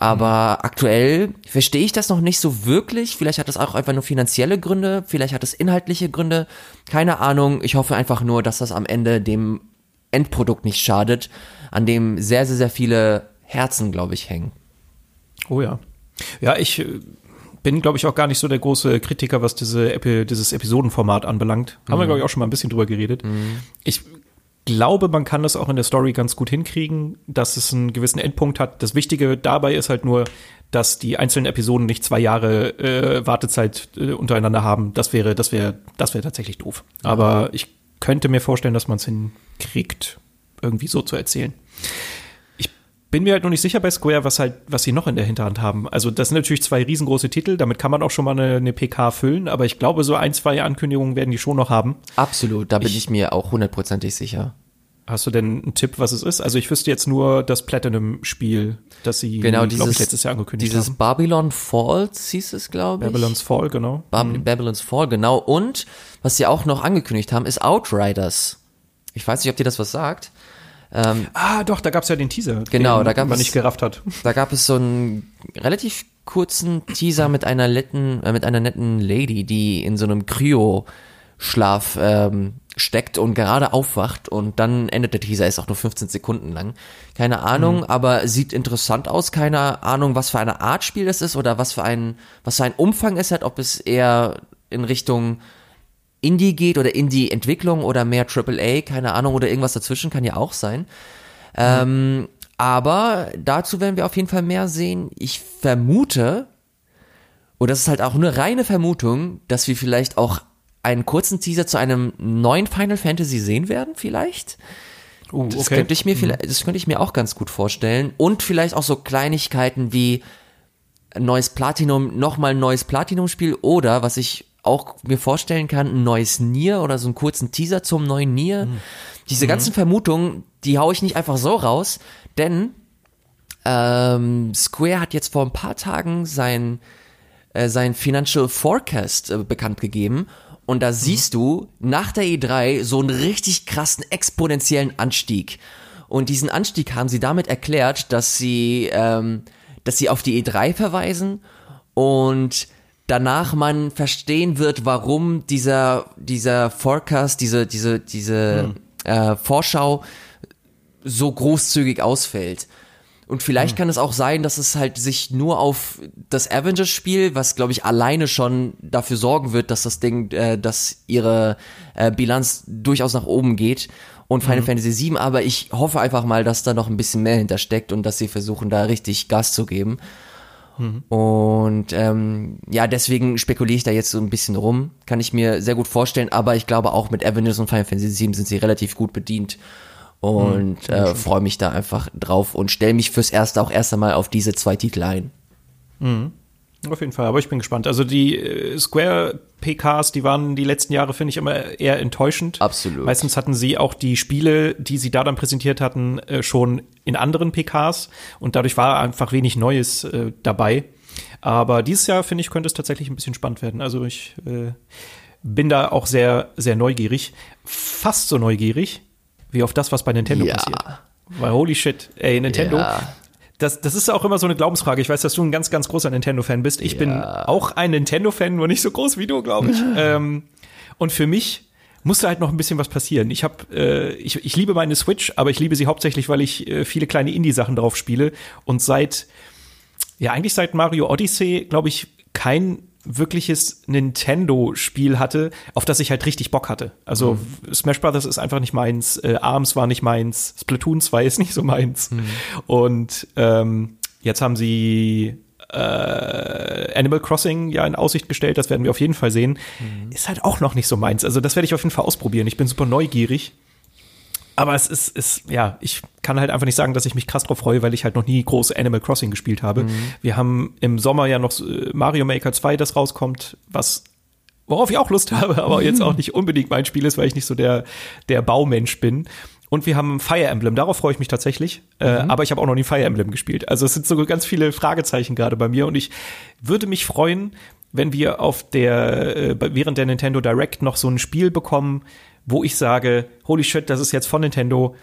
Aber aktuell verstehe ich das noch nicht so wirklich. Vielleicht hat das auch einfach nur finanzielle Gründe, vielleicht hat es inhaltliche Gründe. Keine Ahnung. Ich hoffe einfach nur, dass das am Ende dem Endprodukt nicht schadet, an dem sehr, sehr, sehr viele Herzen, glaube ich, hängen. Oh ja. Ja, ich äh, bin, glaube ich, auch gar nicht so der große Kritiker, was diese Epi dieses Episodenformat anbelangt. Haben mhm. wir, glaube ich, auch schon mal ein bisschen drüber geredet. Mhm. Ich glaube, man kann das auch in der Story ganz gut hinkriegen, dass es einen gewissen Endpunkt hat. Das Wichtige dabei ist halt nur, dass die einzelnen Episoden nicht zwei Jahre äh, Wartezeit äh, untereinander haben. Das wäre, das wäre, das wäre tatsächlich doof. Aber ich könnte mir vorstellen, dass man es hinkriegt, irgendwie so zu erzählen bin mir halt noch nicht sicher bei Square, was halt, was sie noch in der Hinterhand haben. Also das sind natürlich zwei riesengroße Titel, damit kann man auch schon mal eine, eine PK füllen, aber ich glaube, so ein, zwei Ankündigungen werden die schon noch haben. Absolut, da bin ich, ich mir auch hundertprozentig sicher. Hast du denn einen Tipp, was es ist? Also ich wüsste jetzt nur das Platinum-Spiel, das sie, genau, dieses, ich, letztes Jahr angekündigt dieses haben. Dieses Babylon Falls hieß es, glaube ich. Babylon's Fall, genau. Bab mhm. Babylon's Fall, genau. Und was sie auch noch angekündigt haben, ist Outriders. Ich weiß nicht, ob dir das was sagt. Ähm, ah, doch, da gab es ja den Teaser, genau, den da gab man es, nicht gerafft hat. Da gab es so einen relativ kurzen Teaser mit einer netten, äh, mit einer netten Lady, die in so einem Kryo-Schlaf ähm, steckt und gerade aufwacht und dann endet der Teaser, ist auch nur 15 Sekunden lang. Keine Ahnung, mhm. aber sieht interessant aus. Keine Ahnung, was für eine Art Spiel das ist oder was für ein, was für ein Umfang es hat, ob es eher in Richtung Indie geht oder Indie-Entwicklung oder mehr AAA, keine Ahnung, oder irgendwas dazwischen, kann ja auch sein. Mhm. Ähm, aber dazu werden wir auf jeden Fall mehr sehen. Ich vermute, und das ist halt auch eine reine Vermutung, dass wir vielleicht auch einen kurzen Teaser zu einem neuen Final Fantasy sehen werden, vielleicht. Uh, okay. Das könnte ich mir vielleicht, das könnte ich mir auch ganz gut vorstellen. Und vielleicht auch so Kleinigkeiten wie neues Platinum, nochmal ein neues Platinum-Spiel oder was ich auch mir vorstellen kann, ein neues Nier oder so einen kurzen Teaser zum neuen Nier. Mhm. Diese ganzen mhm. Vermutungen, die hau ich nicht einfach so raus, denn ähm, Square hat jetzt vor ein paar Tagen sein, äh, sein Financial Forecast äh, bekannt gegeben und da mhm. siehst du nach der E3 so einen richtig krassen exponentiellen Anstieg. Und diesen Anstieg haben sie damit erklärt, dass sie, ähm, dass sie auf die E3 verweisen und danach man verstehen wird, warum dieser, dieser Forecast, diese, diese, diese hm. äh, Vorschau so großzügig ausfällt. Und vielleicht hm. kann es auch sein, dass es halt sich nur auf das Avengers-Spiel, was glaube ich alleine schon dafür sorgen wird, dass das Ding, äh, dass ihre äh, Bilanz durchaus nach oben geht und Final mhm. Fantasy VII, aber ich hoffe einfach mal, dass da noch ein bisschen mehr hintersteckt und dass sie versuchen, da richtig Gas zu geben. Mhm. Und ähm, ja, deswegen spekuliere ich da jetzt so ein bisschen rum. Kann ich mir sehr gut vorstellen, aber ich glaube auch mit Avengers und Final Fantasy VII sind sie relativ gut bedient. Und mhm, äh, freue mich da einfach drauf und stelle mich fürs Erste auch erst einmal auf diese zwei Titel ein. Mhm. Auf jeden Fall, aber ich bin gespannt. Also die äh, Square PKs, die waren die letzten Jahre, finde ich, immer eher enttäuschend. Absolut. Meistens hatten sie auch die Spiele, die sie da dann präsentiert hatten, äh, schon in anderen PKs und dadurch war einfach wenig Neues äh, dabei. Aber dieses Jahr, finde ich, könnte es tatsächlich ein bisschen spannend werden. Also ich bin da auch sehr, sehr neugierig. Fast so neugierig wie auf das, was bei Nintendo ja. passiert. Weil holy shit, ey, Nintendo, ja das, das ist auch immer so eine Glaubensfrage. Ich weiß, dass du ein ganz, ganz großer Nintendo-Fan bist. Ich ja. bin auch ein Nintendo-Fan, nur nicht so groß wie du, glaube ich. ähm, und für mich musste halt noch ein bisschen was passieren. Ich habe, äh, ich, ich liebe meine Switch, aber ich liebe sie hauptsächlich, weil ich äh, viele kleine Indie-Sachen drauf spiele. Und seit, ja, eigentlich seit Mario Odyssey, glaube ich, kein wirkliches Nintendo-Spiel hatte, auf das ich halt richtig Bock hatte. Also mhm. Smash Brothers ist einfach nicht meins, äh, Arms war nicht meins, Splatoon 2 ist nicht so meins. Mhm. Und ähm, jetzt haben sie äh, Animal Crossing ja in Aussicht gestellt, das werden wir auf jeden Fall sehen. Mhm. Ist halt auch noch nicht so meins. Also das werde ich auf jeden Fall ausprobieren. Ich bin super neugierig. Aber es ist, ist, ja, ich kann halt einfach nicht sagen, dass ich mich krass drauf freue, weil ich halt noch nie große Animal Crossing gespielt habe. Mhm. Wir haben im Sommer ja noch äh, Mario Maker 2, das rauskommt, was worauf ich auch Lust habe, aber jetzt auch nicht unbedingt mein Spiel ist, weil ich nicht so der, der Baumensch bin. Und wir haben Fire Emblem, darauf freue ich mich tatsächlich. Äh, mhm. Äh, aber ich habe auch noch nie Fire Emblem gespielt. Also es sind so ganz viele Fragezeichen gerade bei mir und ich würde mich freuen, wenn wir auf der, äh, während der Nintendo Direct noch so ein Spiel bekommen, wo ich sage, holy shit, das ist jetzt von Nintendo,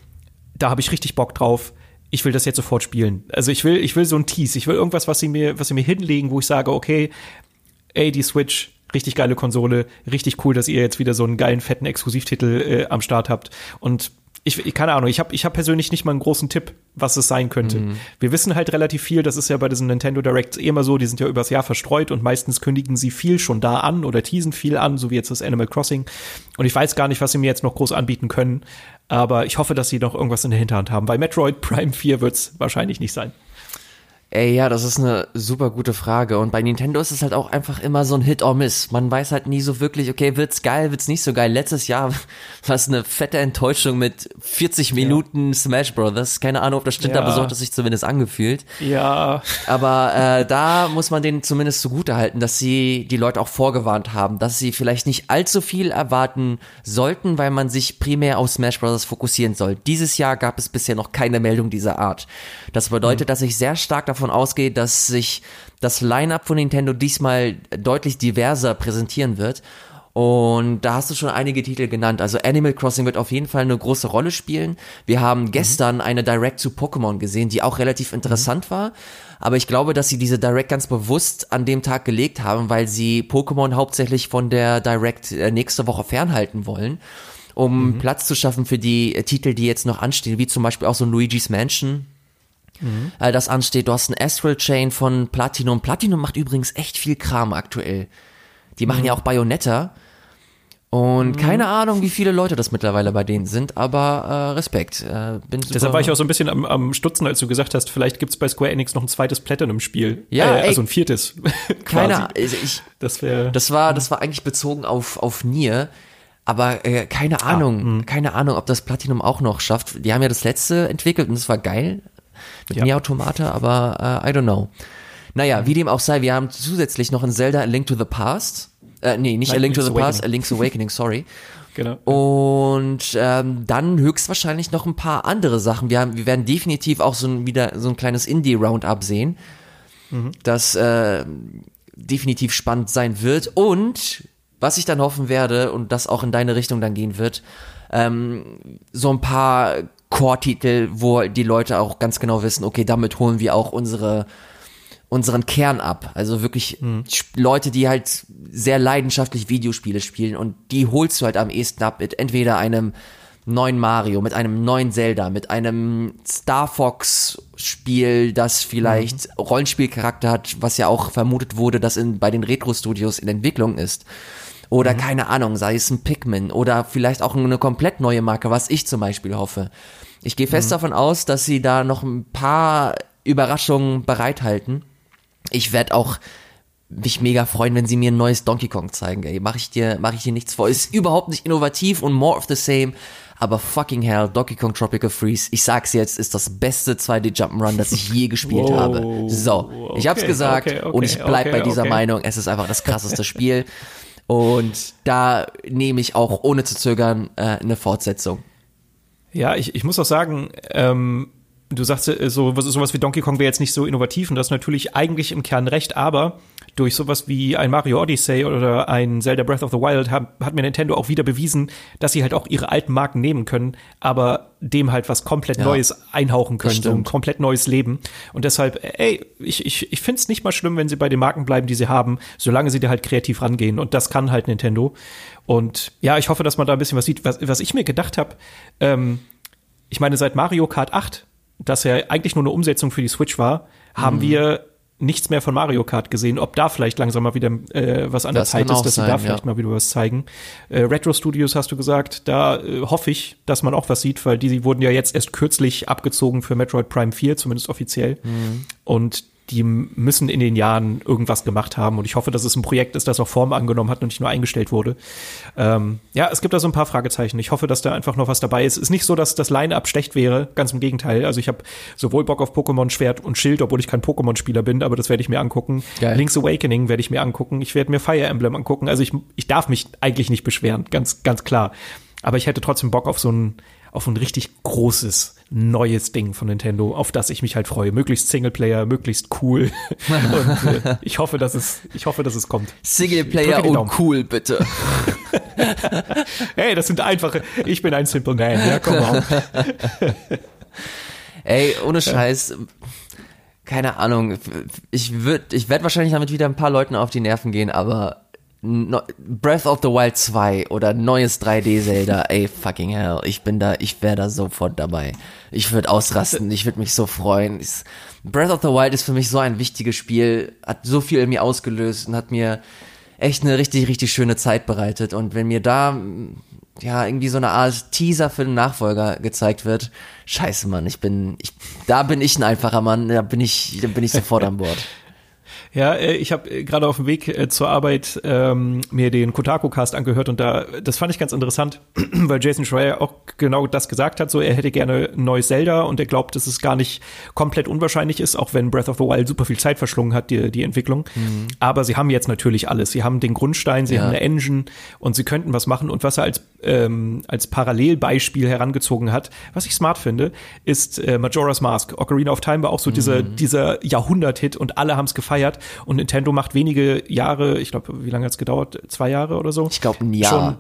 da habe ich richtig Bock drauf. Ich will das jetzt sofort spielen. Also ich will, ich will so ein Tease. Ich will irgendwas, was sie mir, was sie mir hinlegen, wo ich sage, okay, ey, die Switch, richtig geile Konsole, richtig cool, dass ihr jetzt wieder so einen geilen, fetten Exklusivtitel äh, am Start habt. Und ich, keine Ahnung, ich habe ich hab persönlich nicht mal einen großen Tipp, was es sein könnte. Mhm. Wir wissen halt relativ viel, das ist ja bei diesen Nintendo Directs eh immer so, die sind ja übers Jahr verstreut und meistens kündigen sie viel schon da an oder teasen viel an, so wie jetzt das Animal Crossing. Und ich weiß gar nicht, was sie mir jetzt noch groß anbieten können, aber ich hoffe, dass sie noch irgendwas in der Hinterhand haben. Bei Metroid Prime 4 wird es wahrscheinlich nicht sein. Ey, ja, das ist eine super gute Frage. Und bei Nintendo ist es halt auch einfach immer so ein Hit or Miss. Man weiß halt nie so wirklich, okay, wird's geil, wird's nicht so geil. Letztes Jahr war es eine fette Enttäuschung mit 40 Minuten ja. Smash Brothers. Keine Ahnung, ob das stimmt, ja. aber so hat es sich zumindest angefühlt. Ja. Aber äh, da muss man denen zumindest zugute halten, dass sie die Leute auch vorgewarnt haben, dass sie vielleicht nicht allzu viel erwarten sollten, weil man sich primär auf Smash Brothers fokussieren soll. Dieses Jahr gab es bisher noch keine Meldung dieser Art. Das bedeutet, mhm. dass ich sehr stark davon ausgehe, dass sich das Line-up von Nintendo diesmal deutlich diverser präsentieren wird. Und da hast du schon einige Titel genannt. Also Animal Crossing wird auf jeden Fall eine große Rolle spielen. Wir haben mhm. gestern eine Direct zu Pokémon gesehen, die auch relativ interessant mhm. war. Aber ich glaube, dass sie diese Direct ganz bewusst an dem Tag gelegt haben, weil sie Pokémon hauptsächlich von der Direct äh, nächste Woche fernhalten wollen, um mhm. Platz zu schaffen für die äh, Titel, die jetzt noch anstehen, wie zum Beispiel auch so Luigi's Mansion mhm. äh, das ansteht. Du hast ein Astral Chain von Platinum. Platinum macht übrigens echt viel Kram aktuell. Die machen mhm. ja auch Bayonetta. Und mhm. keine Ahnung, wie viele Leute das mittlerweile bei denen sind, aber äh, Respekt. Äh, bin Deshalb war ich auch so ein bisschen am, am Stutzen, als du gesagt hast, vielleicht gibt's bei Square Enix noch ein zweites Platinum-Spiel. Ja, äh, ey, also ein viertes. keine Ahnung. Also ich, das, wär, das war, das war eigentlich bezogen auf, auf Nier. Aber äh, keine ah, Ahnung, ah, keine Ahnung, ob das Platinum auch noch schafft. Die haben ja das letzte entwickelt und das war geil mit ja. Automata, aber äh, I don't know. Naja, wie dem auch sei, wir haben zusätzlich noch ein Zelda A Link to the Past. Äh, nee, nicht Nein, A Link to the Awakening. Past, A Link's Awakening, sorry. Genau. Und ähm, dann höchstwahrscheinlich noch ein paar andere Sachen. Wir, haben, wir werden definitiv auch so ein, wieder so ein kleines Indie-Roundup sehen, mhm. das äh, definitiv spannend sein wird. Und was ich dann hoffen werde und das auch in deine Richtung dann gehen wird, ähm, so ein paar Core-Titel, wo die Leute auch ganz genau wissen, okay, damit holen wir auch unsere unseren Kern ab. Also wirklich mhm. Leute, die halt sehr leidenschaftlich Videospiele spielen und die holst du halt am ehesten ab mit entweder einem neuen Mario, mit einem neuen Zelda, mit einem Star Fox Spiel, das vielleicht mhm. Rollenspielcharakter hat, was ja auch vermutet wurde, dass in, bei den Retro Studios in Entwicklung ist. Oder mhm. keine Ahnung, sei es ein Pikmin oder vielleicht auch eine komplett neue Marke, was ich zum Beispiel hoffe. Ich gehe fest mhm. davon aus, dass sie da noch ein paar Überraschungen bereithalten. Ich werde auch mich mega freuen, wenn sie mir ein neues Donkey Kong zeigen. Ey, mach ich dir, mach ich dir nichts vor. Ist überhaupt nicht innovativ und more of the same. Aber fucking hell, Donkey Kong Tropical Freeze, ich sag's jetzt, ist das beste 2D Jump'n'Run, das ich je gespielt wow. habe. So, ich hab's gesagt okay, okay, und ich bleib bei dieser Meinung. Es ist einfach das krasseste Spiel. Und da nehme ich auch ohne zu zögern äh, eine Fortsetzung. Ja, ich, ich muss auch sagen, ähm, du sagst äh, so sowas wie Donkey Kong wäre jetzt nicht so innovativ und das ist natürlich eigentlich im Kern recht, aber durch sowas wie ein Mario Odyssey oder ein Zelda Breath of the Wild hat, hat mir Nintendo auch wieder bewiesen, dass sie halt auch ihre alten Marken nehmen können, aber dem halt was komplett ja, Neues einhauchen können, so ein komplett neues Leben. Und deshalb, ey, ich, ich, ich finde es nicht mal schlimm, wenn sie bei den Marken bleiben, die sie haben, solange sie da halt kreativ rangehen. Und das kann halt Nintendo. Und ja, ich hoffe, dass man da ein bisschen was sieht. Was, was ich mir gedacht habe, ähm, ich meine, seit Mario Kart 8, das ja eigentlich nur eine Umsetzung für die Switch war, haben mhm. wir nichts mehr von Mario Kart gesehen. Ob da vielleicht langsam mal wieder äh, was an das der Zeit ist, dass sein, sie da vielleicht mal wieder was zeigen. Äh, Retro Studios hast du gesagt, da äh, hoffe ich, dass man auch was sieht, weil die, die wurden ja jetzt erst kürzlich abgezogen für Metroid Prime 4, zumindest offiziell. Mhm. Und die müssen in den Jahren irgendwas gemacht haben. Und ich hoffe, dass es ein Projekt ist, das auch Form angenommen hat und nicht nur eingestellt wurde. Ähm, ja, es gibt da so ein paar Fragezeichen. Ich hoffe, dass da einfach noch was dabei ist. Es ist nicht so, dass das Line-Up schlecht wäre, ganz im Gegenteil. Also ich habe sowohl Bock auf Pokémon Schwert und Schild, obwohl ich kein Pokémon-Spieler bin, aber das werde ich mir angucken. Geil. Link's Awakening werde ich mir angucken. Ich werde mir Fire Emblem angucken. Also ich, ich darf mich eigentlich nicht beschweren, ganz, ganz klar. Aber ich hätte trotzdem Bock auf so ein, auf ein richtig großes neues Ding von Nintendo, auf das ich mich halt freue. Möglichst Singleplayer, möglichst cool. und äh, ich hoffe, dass es, ich hoffe, dass es kommt. Singleplayer und cool, bitte. hey, das sind einfache. Ich bin ein Simple Man. Ja, komm mal. Ey, ohne Scheiß. Keine Ahnung. Ich würde, ich werde wahrscheinlich damit wieder ein paar Leuten auf die Nerven gehen, aber no Breath of the Wild 2 oder neues 3D Zelda, ey fucking hell, ich bin da, ich wäre da sofort dabei. Ich würde ausrasten, ich würde mich so freuen. Ich, Breath of the Wild ist für mich so ein wichtiges Spiel, hat so viel in mir ausgelöst und hat mir echt eine richtig, richtig schöne Zeit bereitet. Und wenn mir da ja irgendwie so eine Art Teaser für den Nachfolger gezeigt wird, scheiße Mann, ich bin, ich, da bin ich ein einfacher Mann, da bin ich, da bin ich sofort an Bord. Ja, äh, ich habe äh, gerade auf dem Weg äh, zur Arbeit ähm, mir den Kotaku-Cast angehört und da, das fand ich ganz interessant, weil Jason Schreier auch genau das gesagt hat, so er hätte gerne ein neues Zelda und er glaubt, dass es gar nicht komplett unwahrscheinlich ist, auch wenn Breath of the Wild super viel Zeit verschlungen hat, die, die Entwicklung. Mhm. Aber sie haben jetzt natürlich alles. Sie haben den Grundstein, sie ja. haben eine Engine und sie könnten was machen. Und was er als, ähm, als Parallelbeispiel herangezogen hat, was ich smart finde, ist äh, Majora's Mask. Ocarina of Time war auch so mhm. dieser, dieser Jahrhundert-Hit und alle haben es gefeiert. Und Nintendo macht wenige Jahre, ich glaube, wie lange hat es gedauert? Zwei Jahre oder so? Ich glaube ein Jahr. Schon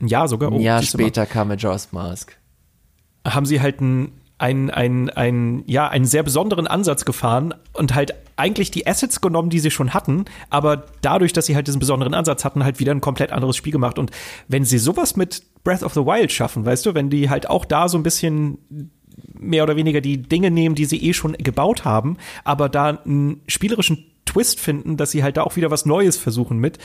ein Jahr sogar. Oh, ein Jahr später kam Majora's Mask. Haben sie halt ein ein, ein, ein, ja, einen sehr besonderen Ansatz gefahren und halt eigentlich die Assets genommen, die sie schon hatten, aber dadurch, dass sie halt diesen besonderen Ansatz hatten, halt wieder ein komplett anderes Spiel gemacht. Und wenn sie sowas mit Breath of the Wild schaffen, weißt du, wenn die halt auch da so ein bisschen mehr oder weniger die Dinge nehmen, die sie eh schon gebaut haben, aber da einen spielerischen Twist finden, dass sie halt da auch wieder was Neues versuchen mit,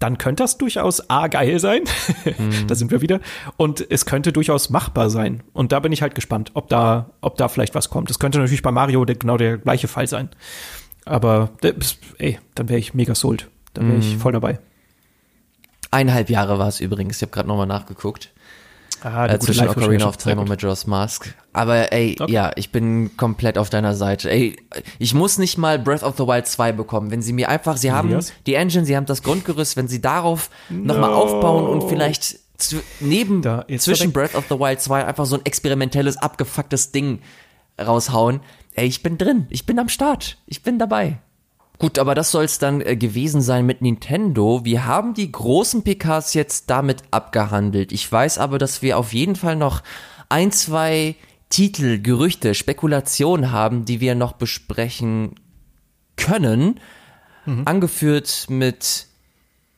dann könnte das durchaus A geil sein. Mhm. da sind wir wieder. Und es könnte durchaus machbar sein. Und da bin ich halt gespannt, ob da, ob da vielleicht was kommt. Es könnte natürlich bei Mario der, genau der gleiche Fall sein. Aber ey, dann wäre ich mega sold. Dann wäre mhm. ich voll dabei. Eineinhalb Jahre war es übrigens. Ich habe gerade nochmal nachgeguckt. Ah, äh, zwischen Ocarina of Time und Majora's Mask. Aber ey, okay. ja, ich bin komplett auf deiner Seite. Ey, ich muss nicht mal Breath of the Wild 2 bekommen. Wenn sie mir einfach, sie haben yes. die Engine, sie haben das Grundgerüst, wenn sie darauf no. nochmal aufbauen und vielleicht neben, zwischen Breath of the Wild 2 einfach so ein experimentelles, abgefucktes Ding raushauen. Ey, ich bin drin. Ich bin am Start. Ich bin dabei. Gut, aber das soll es dann äh, gewesen sein mit Nintendo. Wir haben die großen PKs jetzt damit abgehandelt. Ich weiß aber, dass wir auf jeden Fall noch ein, zwei Titel, Gerüchte, Spekulationen haben, die wir noch besprechen können. Mhm. Angeführt mit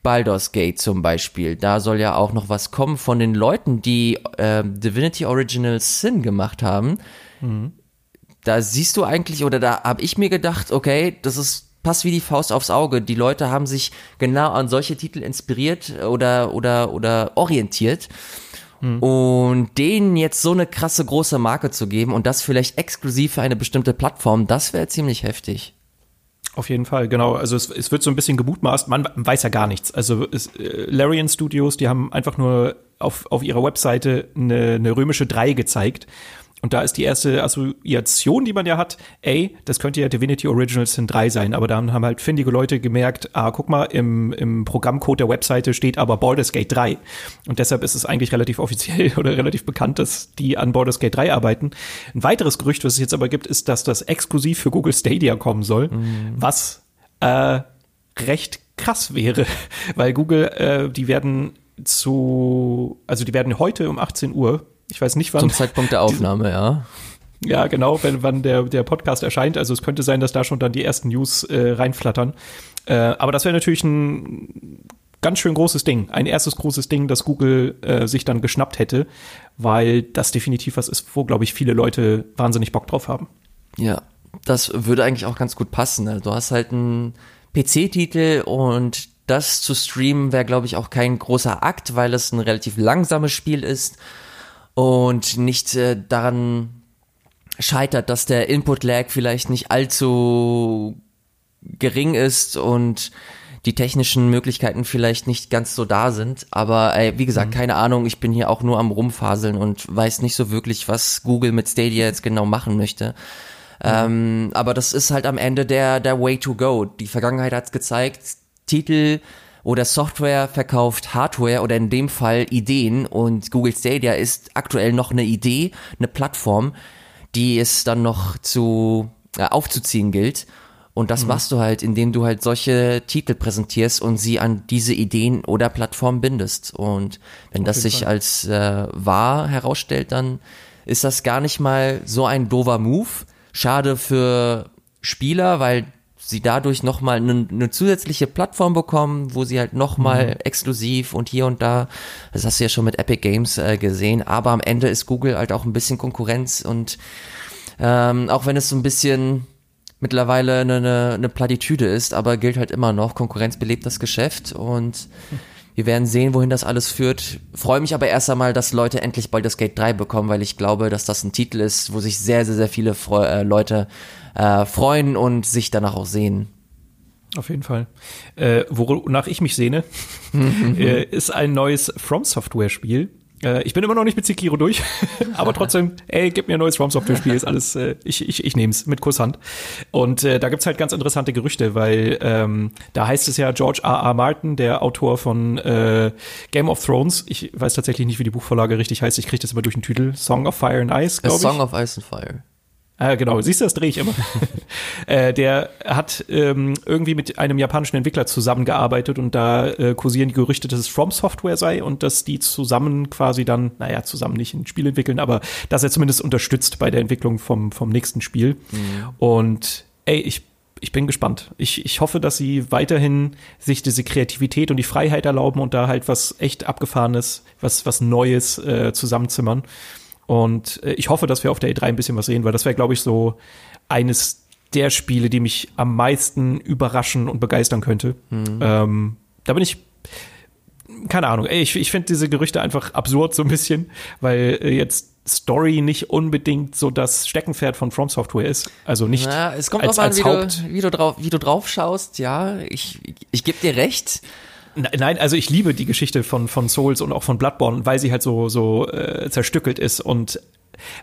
Baldur's Gate zum Beispiel. Da soll ja auch noch was kommen von den Leuten, die äh, Divinity Original Sin gemacht haben. Mhm. Da siehst du eigentlich, oder da habe ich mir gedacht, okay, das ist passt wie die Faust aufs Auge. Die Leute haben sich genau an solche Titel inspiriert oder, oder, oder orientiert. Hm. Und denen jetzt so eine krasse große Marke zu geben und das vielleicht exklusiv für eine bestimmte Plattform, das wäre ziemlich heftig. Auf jeden Fall, genau. Also es, es wird so ein bisschen gemutmaßt, man weiß ja gar nichts. Also es, äh, Larian Studios, die haben einfach nur auf, auf ihrer Webseite eine, eine römische 3 gezeigt und da ist die erste Assoziation, die man ja hat, ey, das könnte ja Divinity Original Sin 3 sein, aber dann haben halt findige Leute gemerkt, ah, guck mal, im, im Programmcode der Webseite steht aber Baldur's Gate 3. Und deshalb ist es eigentlich relativ offiziell oder relativ bekannt, dass die an Baldur's Gate 3 arbeiten. Ein weiteres Gerücht, was es jetzt aber gibt, ist, dass das exklusiv für Google Stadia kommen soll, mhm. was äh, recht krass wäre, weil Google, äh, die werden zu, also die werden heute um 18 Uhr ich weiß nicht, wann. Zum Zeitpunkt der Aufnahme, ja. Ja, genau, wenn, wann der, der Podcast erscheint. Also es könnte sein, dass da schon dann die ersten News äh, reinflattern. Äh, aber das wäre natürlich ein ganz schön großes Ding. Ein erstes großes Ding, das Google äh, sich dann geschnappt hätte, weil das definitiv was ist, wo, glaube ich, viele Leute wahnsinnig Bock drauf haben. Ja, das würde eigentlich auch ganz gut passen. Also du hast halt einen PC-Titel und das zu streamen wäre, glaube ich, auch kein großer Akt, weil es ein relativ langsames Spiel ist und nicht äh, daran scheitert, dass der Input-Lag vielleicht nicht allzu gering ist und die technischen Möglichkeiten vielleicht nicht ganz so da sind. Aber ey, wie gesagt, mhm. keine Ahnung, ich bin hier auch nur am Rumfaseln und weiß nicht so wirklich, was Google mit Stadia jetzt genau machen möchte. Mhm. Ähm, aber das ist halt am Ende der, der Way to go. Die Vergangenheit hat's gezeigt, Titel oder Software verkauft Hardware oder in dem Fall Ideen und Google Stadia ist aktuell noch eine Idee, eine Plattform, die es dann noch zu äh, aufzuziehen gilt. Und das mhm. machst du halt, indem du halt solche Titel präsentierst und sie an diese Ideen oder Plattformen bindest. Und wenn das sich Fall. als äh, wahr herausstellt, dann ist das gar nicht mal so ein dover Move. Schade für Spieler, weil sie dadurch nochmal eine, eine zusätzliche Plattform bekommen, wo sie halt nochmal mhm. exklusiv und hier und da, das hast du ja schon mit Epic Games äh, gesehen, aber am Ende ist Google halt auch ein bisschen Konkurrenz und ähm, auch wenn es so ein bisschen mittlerweile eine, eine, eine Plattitüde ist, aber gilt halt immer noch, Konkurrenz belebt das Geschäft und wir werden sehen, wohin das alles führt. Freue mich aber erst einmal, dass Leute endlich Baldur's Gate 3 bekommen, weil ich glaube, dass das ein Titel ist, wo sich sehr, sehr, sehr viele Fre äh, Leute äh, freuen und sich danach auch sehen. Auf jeden Fall. Äh, wonach ich mich sehne, äh, ist ein neues From Software Spiel. Äh, ich bin immer noch nicht mit Sekiro durch, aber trotzdem, ey, gib mir ein neues From Software Spiel, ist alles, äh, ich, ich, ich nehme es mit Kusshand. Und äh, da gibt's halt ganz interessante Gerüchte, weil ähm, da heißt es ja George R. R. Martin, der Autor von äh, Game of Thrones, ich weiß tatsächlich nicht, wie die Buchvorlage richtig heißt, ich kriege das immer durch den Titel, Song of Fire and Ice, glaube ich. Song of Ice and Fire. Ah, genau, siehst du, das drehe ich immer. äh, der hat ähm, irgendwie mit einem japanischen Entwickler zusammengearbeitet und da äh, kursieren die Gerüchte, dass es From Software sei und dass die zusammen quasi dann, naja, zusammen nicht ein Spiel entwickeln, aber dass er zumindest unterstützt bei der Entwicklung vom, vom nächsten Spiel. Mhm. Und ey, ich ich bin gespannt. Ich, ich hoffe, dass sie weiterhin sich diese Kreativität und die Freiheit erlauben und da halt was echt abgefahrenes, was, was Neues äh, zusammenzimmern. Und äh, ich hoffe, dass wir auf der E3 ein bisschen was sehen, weil das wäre, glaube ich, so eines der Spiele, die mich am meisten überraschen und begeistern könnte. Mhm. Ähm, da bin ich keine Ahnung, ey, ich, ich finde diese Gerüchte einfach absurd so ein bisschen, weil äh, jetzt Story nicht unbedingt so das Steckenpferd von From Software ist. Also nicht Na, es kommt als, drauf an, wie, Haupt du, wie, du drauf, wie du drauf schaust, ja, ich, ich gebe dir recht. Nein, also ich liebe die Geschichte von, von Souls und auch von Bloodborne, weil sie halt so, so äh, zerstückelt ist. Und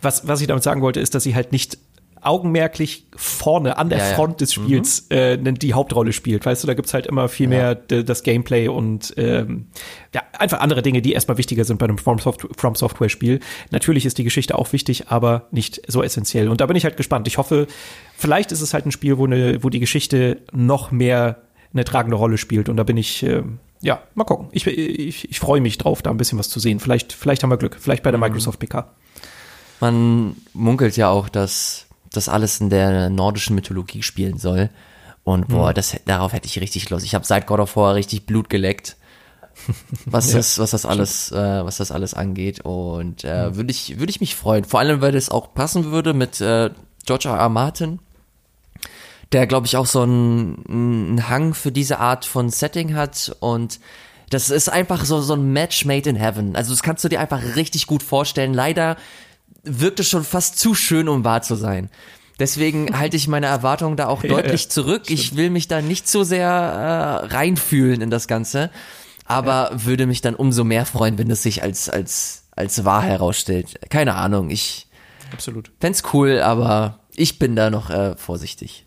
was, was ich damit sagen wollte, ist, dass sie halt nicht augenmerklich vorne an der ja, Front des Spiels mhm. äh, die Hauptrolle spielt. Weißt du, da gibt's halt immer viel ja. mehr das Gameplay und ähm, ja, einfach andere Dinge, die erstmal wichtiger sind bei einem From, Soft From Software Spiel. Natürlich ist die Geschichte auch wichtig, aber nicht so essentiell. Und da bin ich halt gespannt. Ich hoffe, vielleicht ist es halt ein Spiel, wo, eine, wo die Geschichte noch mehr eine tragende Rolle spielt. Und da bin ich, äh, ja, mal gucken. Ich, ich, ich freue mich drauf, da ein bisschen was zu sehen. Vielleicht, vielleicht haben wir Glück. Vielleicht bei der mhm. Microsoft PK. Man munkelt ja auch, dass das alles in der nordischen Mythologie spielen soll. Und boah, mhm. das, darauf hätte ich richtig Lust. Ich habe seit God of War richtig Blut geleckt, was ja, das, was das alles, äh, was das alles angeht. Und äh, mhm. würde ich, würde ich mich freuen. Vor allem, weil das auch passen würde mit äh, George R. R. Martin, der, glaube ich, auch so einen, einen Hang für diese Art von Setting hat und das ist einfach so, so ein Match made in heaven. Also das kannst du dir einfach richtig gut vorstellen. Leider wirkt es schon fast zu schön, um wahr zu sein. Deswegen halte ich meine Erwartungen da auch deutlich ja, zurück. Stimmt. Ich will mich da nicht so sehr äh, reinfühlen in das Ganze, aber ja. würde mich dann umso mehr freuen, wenn es sich als, als, als wahr herausstellt. Keine Ahnung, ich Absolut. fände cool, aber ich bin da noch äh, vorsichtig.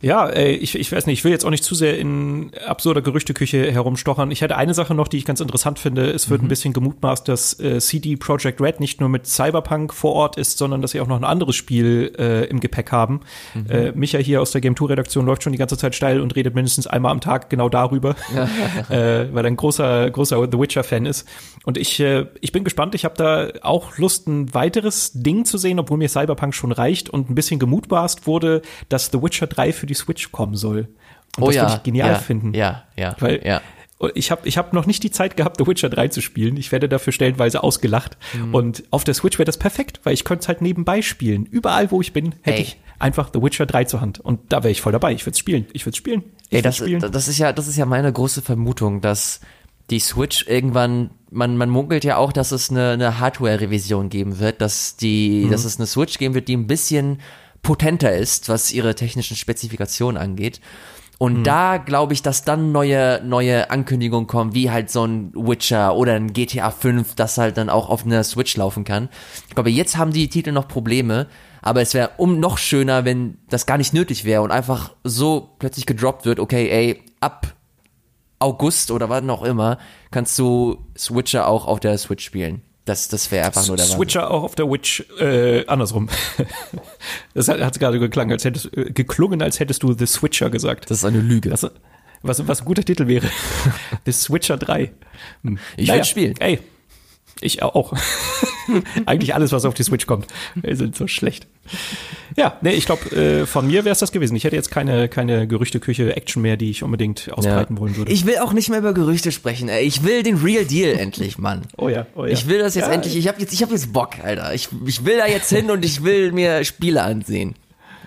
Ja, ey, ich, ich weiß nicht, ich will jetzt auch nicht zu sehr in absurder Gerüchteküche herumstochern. Ich hätte eine Sache noch, die ich ganz interessant finde. Es wird mhm. ein bisschen gemutmaßt, dass äh, CD Projekt Red nicht nur mit Cyberpunk vor Ort ist, sondern dass sie auch noch ein anderes Spiel äh, im Gepäck haben. Mhm. Äh, Micha hier aus der Game Tour Redaktion läuft schon die ganze Zeit steil und redet mindestens einmal am Tag genau darüber, äh, weil er ein großer, großer The Witcher-Fan ist. Und ich, äh, ich bin gespannt. Ich habe da auch Lust, ein weiteres Ding zu sehen, obwohl mir Cyberpunk schon reicht und ein bisschen gemutmaßt wurde, dass The Witcher 3 für die Switch kommen soll. Und oh das ja, würde ich genial ja, finden. Ja, ja, Weil ja. ich habe ich hab noch nicht die Zeit gehabt, The Witcher 3 zu spielen. Ich werde dafür stellenweise ausgelacht. Mhm. Und auf der Switch wäre das perfekt, weil ich könnte es halt nebenbei spielen. Überall, wo ich bin, hätte Ey. ich einfach The Witcher 3 zur Hand. Und da wäre ich voll dabei. Ich würde es spielen. Ich würde es spielen. Ich Ey, das, spielen. das ist ja, das ist ja meine große Vermutung, dass die Switch irgendwann, man, man munkelt ja auch, dass es eine, eine Hardware-Revision geben wird, dass die, mhm. dass es eine Switch geben wird, die ein bisschen potenter ist, was ihre technischen Spezifikationen angeht. Und mhm. da glaube ich, dass dann neue, neue Ankündigungen kommen, wie halt so ein Witcher oder ein GTA 5, das halt dann auch auf einer Switch laufen kann. Ich glaube, jetzt haben die Titel noch Probleme, aber es wäre um noch schöner, wenn das gar nicht nötig wäre und einfach so plötzlich gedroppt wird, okay, ey, ab August oder wann auch immer kannst du Switcher auch auf der Switch spielen. Das, das wäre einfach nur der Switcher Wahnsinn. auch auf der Witch, äh, andersrum. das hat, hat gerade geklungen, als hättest, äh, geklungen, als hättest du The Switcher gesagt. Das ist eine Lüge. Was, was, was ein guter Titel wäre. The Switcher 3. Hm. Ich naja, will spielen. Ey, ich auch. Eigentlich alles, was auf die Switch kommt. Wir sind so schlecht. Ja, nee, ich glaube, äh, von mir wäre es das gewesen. Ich hätte jetzt keine, keine Gerüchteküche Action mehr, die ich unbedingt ausbreiten ja. wollen würde. Ich will auch nicht mehr über Gerüchte sprechen. Ey. Ich will den Real Deal endlich, Mann. Oh ja, oh ja. Ich will das jetzt ja. endlich. Ich habe jetzt, ich habe jetzt Bock, Alter. Ich, ich will da jetzt hin und ich will mir Spiele ansehen.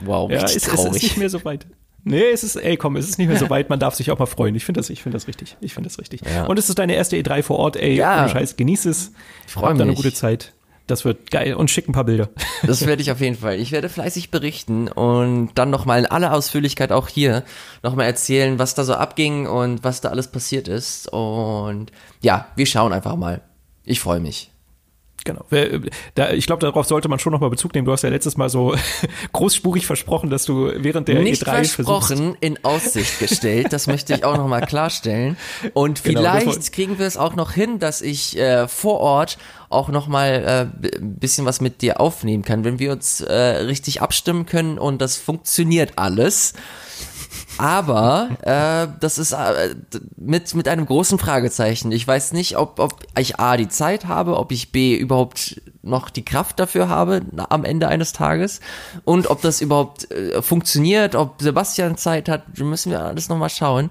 Wow, ja, richtig es, traurig. Es ist nicht mehr so weit. Nee, es ist, ey, komm, es ist nicht mehr so weit, man darf sich auch mal freuen. Ich finde das, ich finde das richtig. Ich finde das richtig. Ja. Und es ist deine erste E3 vor Ort, ey, ja. Scheiß, genieß es. Ich freue mich. eine gute Zeit. Das wird geil und schick ein paar Bilder. Das werde ich auf jeden Fall. Ich werde fleißig berichten und dann nochmal in aller Ausführlichkeit auch hier nochmal erzählen, was da so abging und was da alles passiert ist. Und ja, wir schauen einfach mal. Ich freue mich. Genau. Da, ich glaube, darauf sollte man schon nochmal Bezug nehmen. Du hast ja letztes Mal so großspurig versprochen, dass du während der Nicht E3 versprochen, versuchst. in Aussicht gestellt. Das möchte ich auch nochmal klarstellen. Und genau, vielleicht kriegen wir es auch noch hin, dass ich äh, vor Ort auch nochmal äh, bisschen was mit dir aufnehmen kann, wenn wir uns äh, richtig abstimmen können und das funktioniert alles. Aber äh, das ist äh, mit, mit einem großen Fragezeichen. Ich weiß nicht, ob, ob ich A, die Zeit habe, ob ich B, überhaupt noch die Kraft dafür habe am Ende eines Tages und ob das überhaupt äh, funktioniert, ob Sebastian Zeit hat, müssen wir alles nochmal schauen.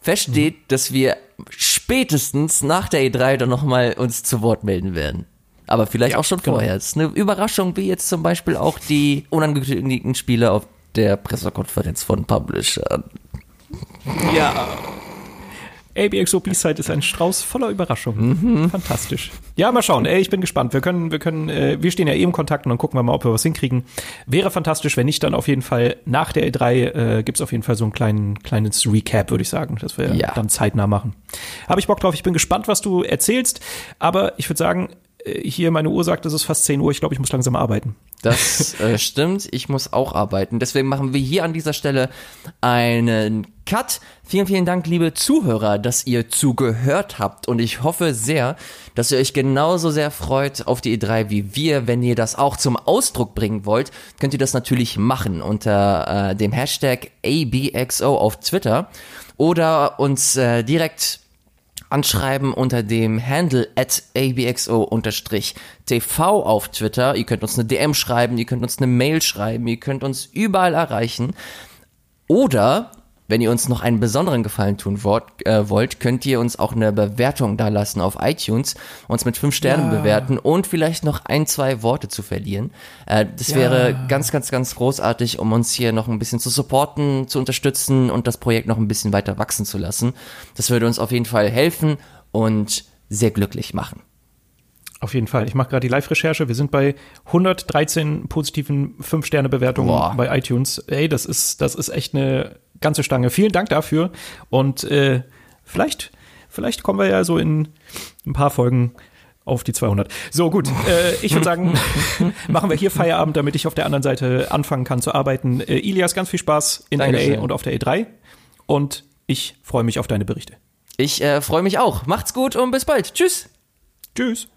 Feststeht, mhm. dass wir spätestens nach der E3 dann nochmal uns zu Wort melden werden. Aber vielleicht ja, auch schon genau. vorher. Es ist eine Überraschung, wie jetzt zum Beispiel auch die unangekündigten Spiele auf der Pressekonferenz von Publishern. Ja. ABXO B-Side ist ein Strauß voller Überraschungen. Mhm. Fantastisch. Ja, mal schauen. Ey, ich bin gespannt. Wir können, wir können, äh, wir stehen ja eh im Kontakt und dann gucken wir mal, ob wir was hinkriegen. Wäre fantastisch, wenn nicht, dann auf jeden Fall nach der E3 äh, gibt es auf jeden Fall so ein kleinen, kleines Recap, würde ich sagen, dass wir ja. dann zeitnah machen. Habe ich Bock drauf. Ich bin gespannt, was du erzählst. Aber ich würde sagen, äh, hier meine Uhr sagt, es ist fast 10 Uhr. Ich glaube, ich muss langsam arbeiten. Das äh, stimmt. Ich muss auch arbeiten. Deswegen machen wir hier an dieser Stelle einen Cut. Vielen, vielen Dank, liebe Zuhörer, dass ihr zugehört habt. Und ich hoffe sehr, dass ihr euch genauso sehr freut auf die E3 wie wir. Wenn ihr das auch zum Ausdruck bringen wollt, könnt ihr das natürlich machen unter äh, dem Hashtag ABXO auf Twitter oder uns äh, direkt anschreiben unter dem Handle at abxo-tv auf Twitter. Ihr könnt uns eine DM schreiben, ihr könnt uns eine Mail schreiben, ihr könnt uns überall erreichen. Oder wenn ihr uns noch einen besonderen Gefallen tun wollt, äh, wollt könnt ihr uns auch eine Bewertung da lassen auf iTunes, uns mit fünf Sternen ja. bewerten und vielleicht noch ein, zwei Worte zu verlieren. Äh, das ja. wäre ganz, ganz, ganz großartig, um uns hier noch ein bisschen zu supporten, zu unterstützen und das Projekt noch ein bisschen weiter wachsen zu lassen. Das würde uns auf jeden Fall helfen und sehr glücklich machen. Auf jeden Fall. Ich mache gerade die Live-Recherche. Wir sind bei 113 positiven 5-Sterne-Bewertungen bei iTunes. Ey, das ist, das ist echt eine ganze Stange. Vielen Dank dafür. Und äh, vielleicht, vielleicht kommen wir ja so in ein paar Folgen auf die 200. So gut, äh, ich würde sagen, machen wir hier Feierabend, damit ich auf der anderen Seite anfangen kann zu arbeiten. Äh, Ilias, ganz viel Spaß in Dankeschön. LA und auf der E3 und ich freue mich auf deine Berichte. Ich äh, freue mich auch. Macht's gut und bis bald. Tschüss. Tschüss.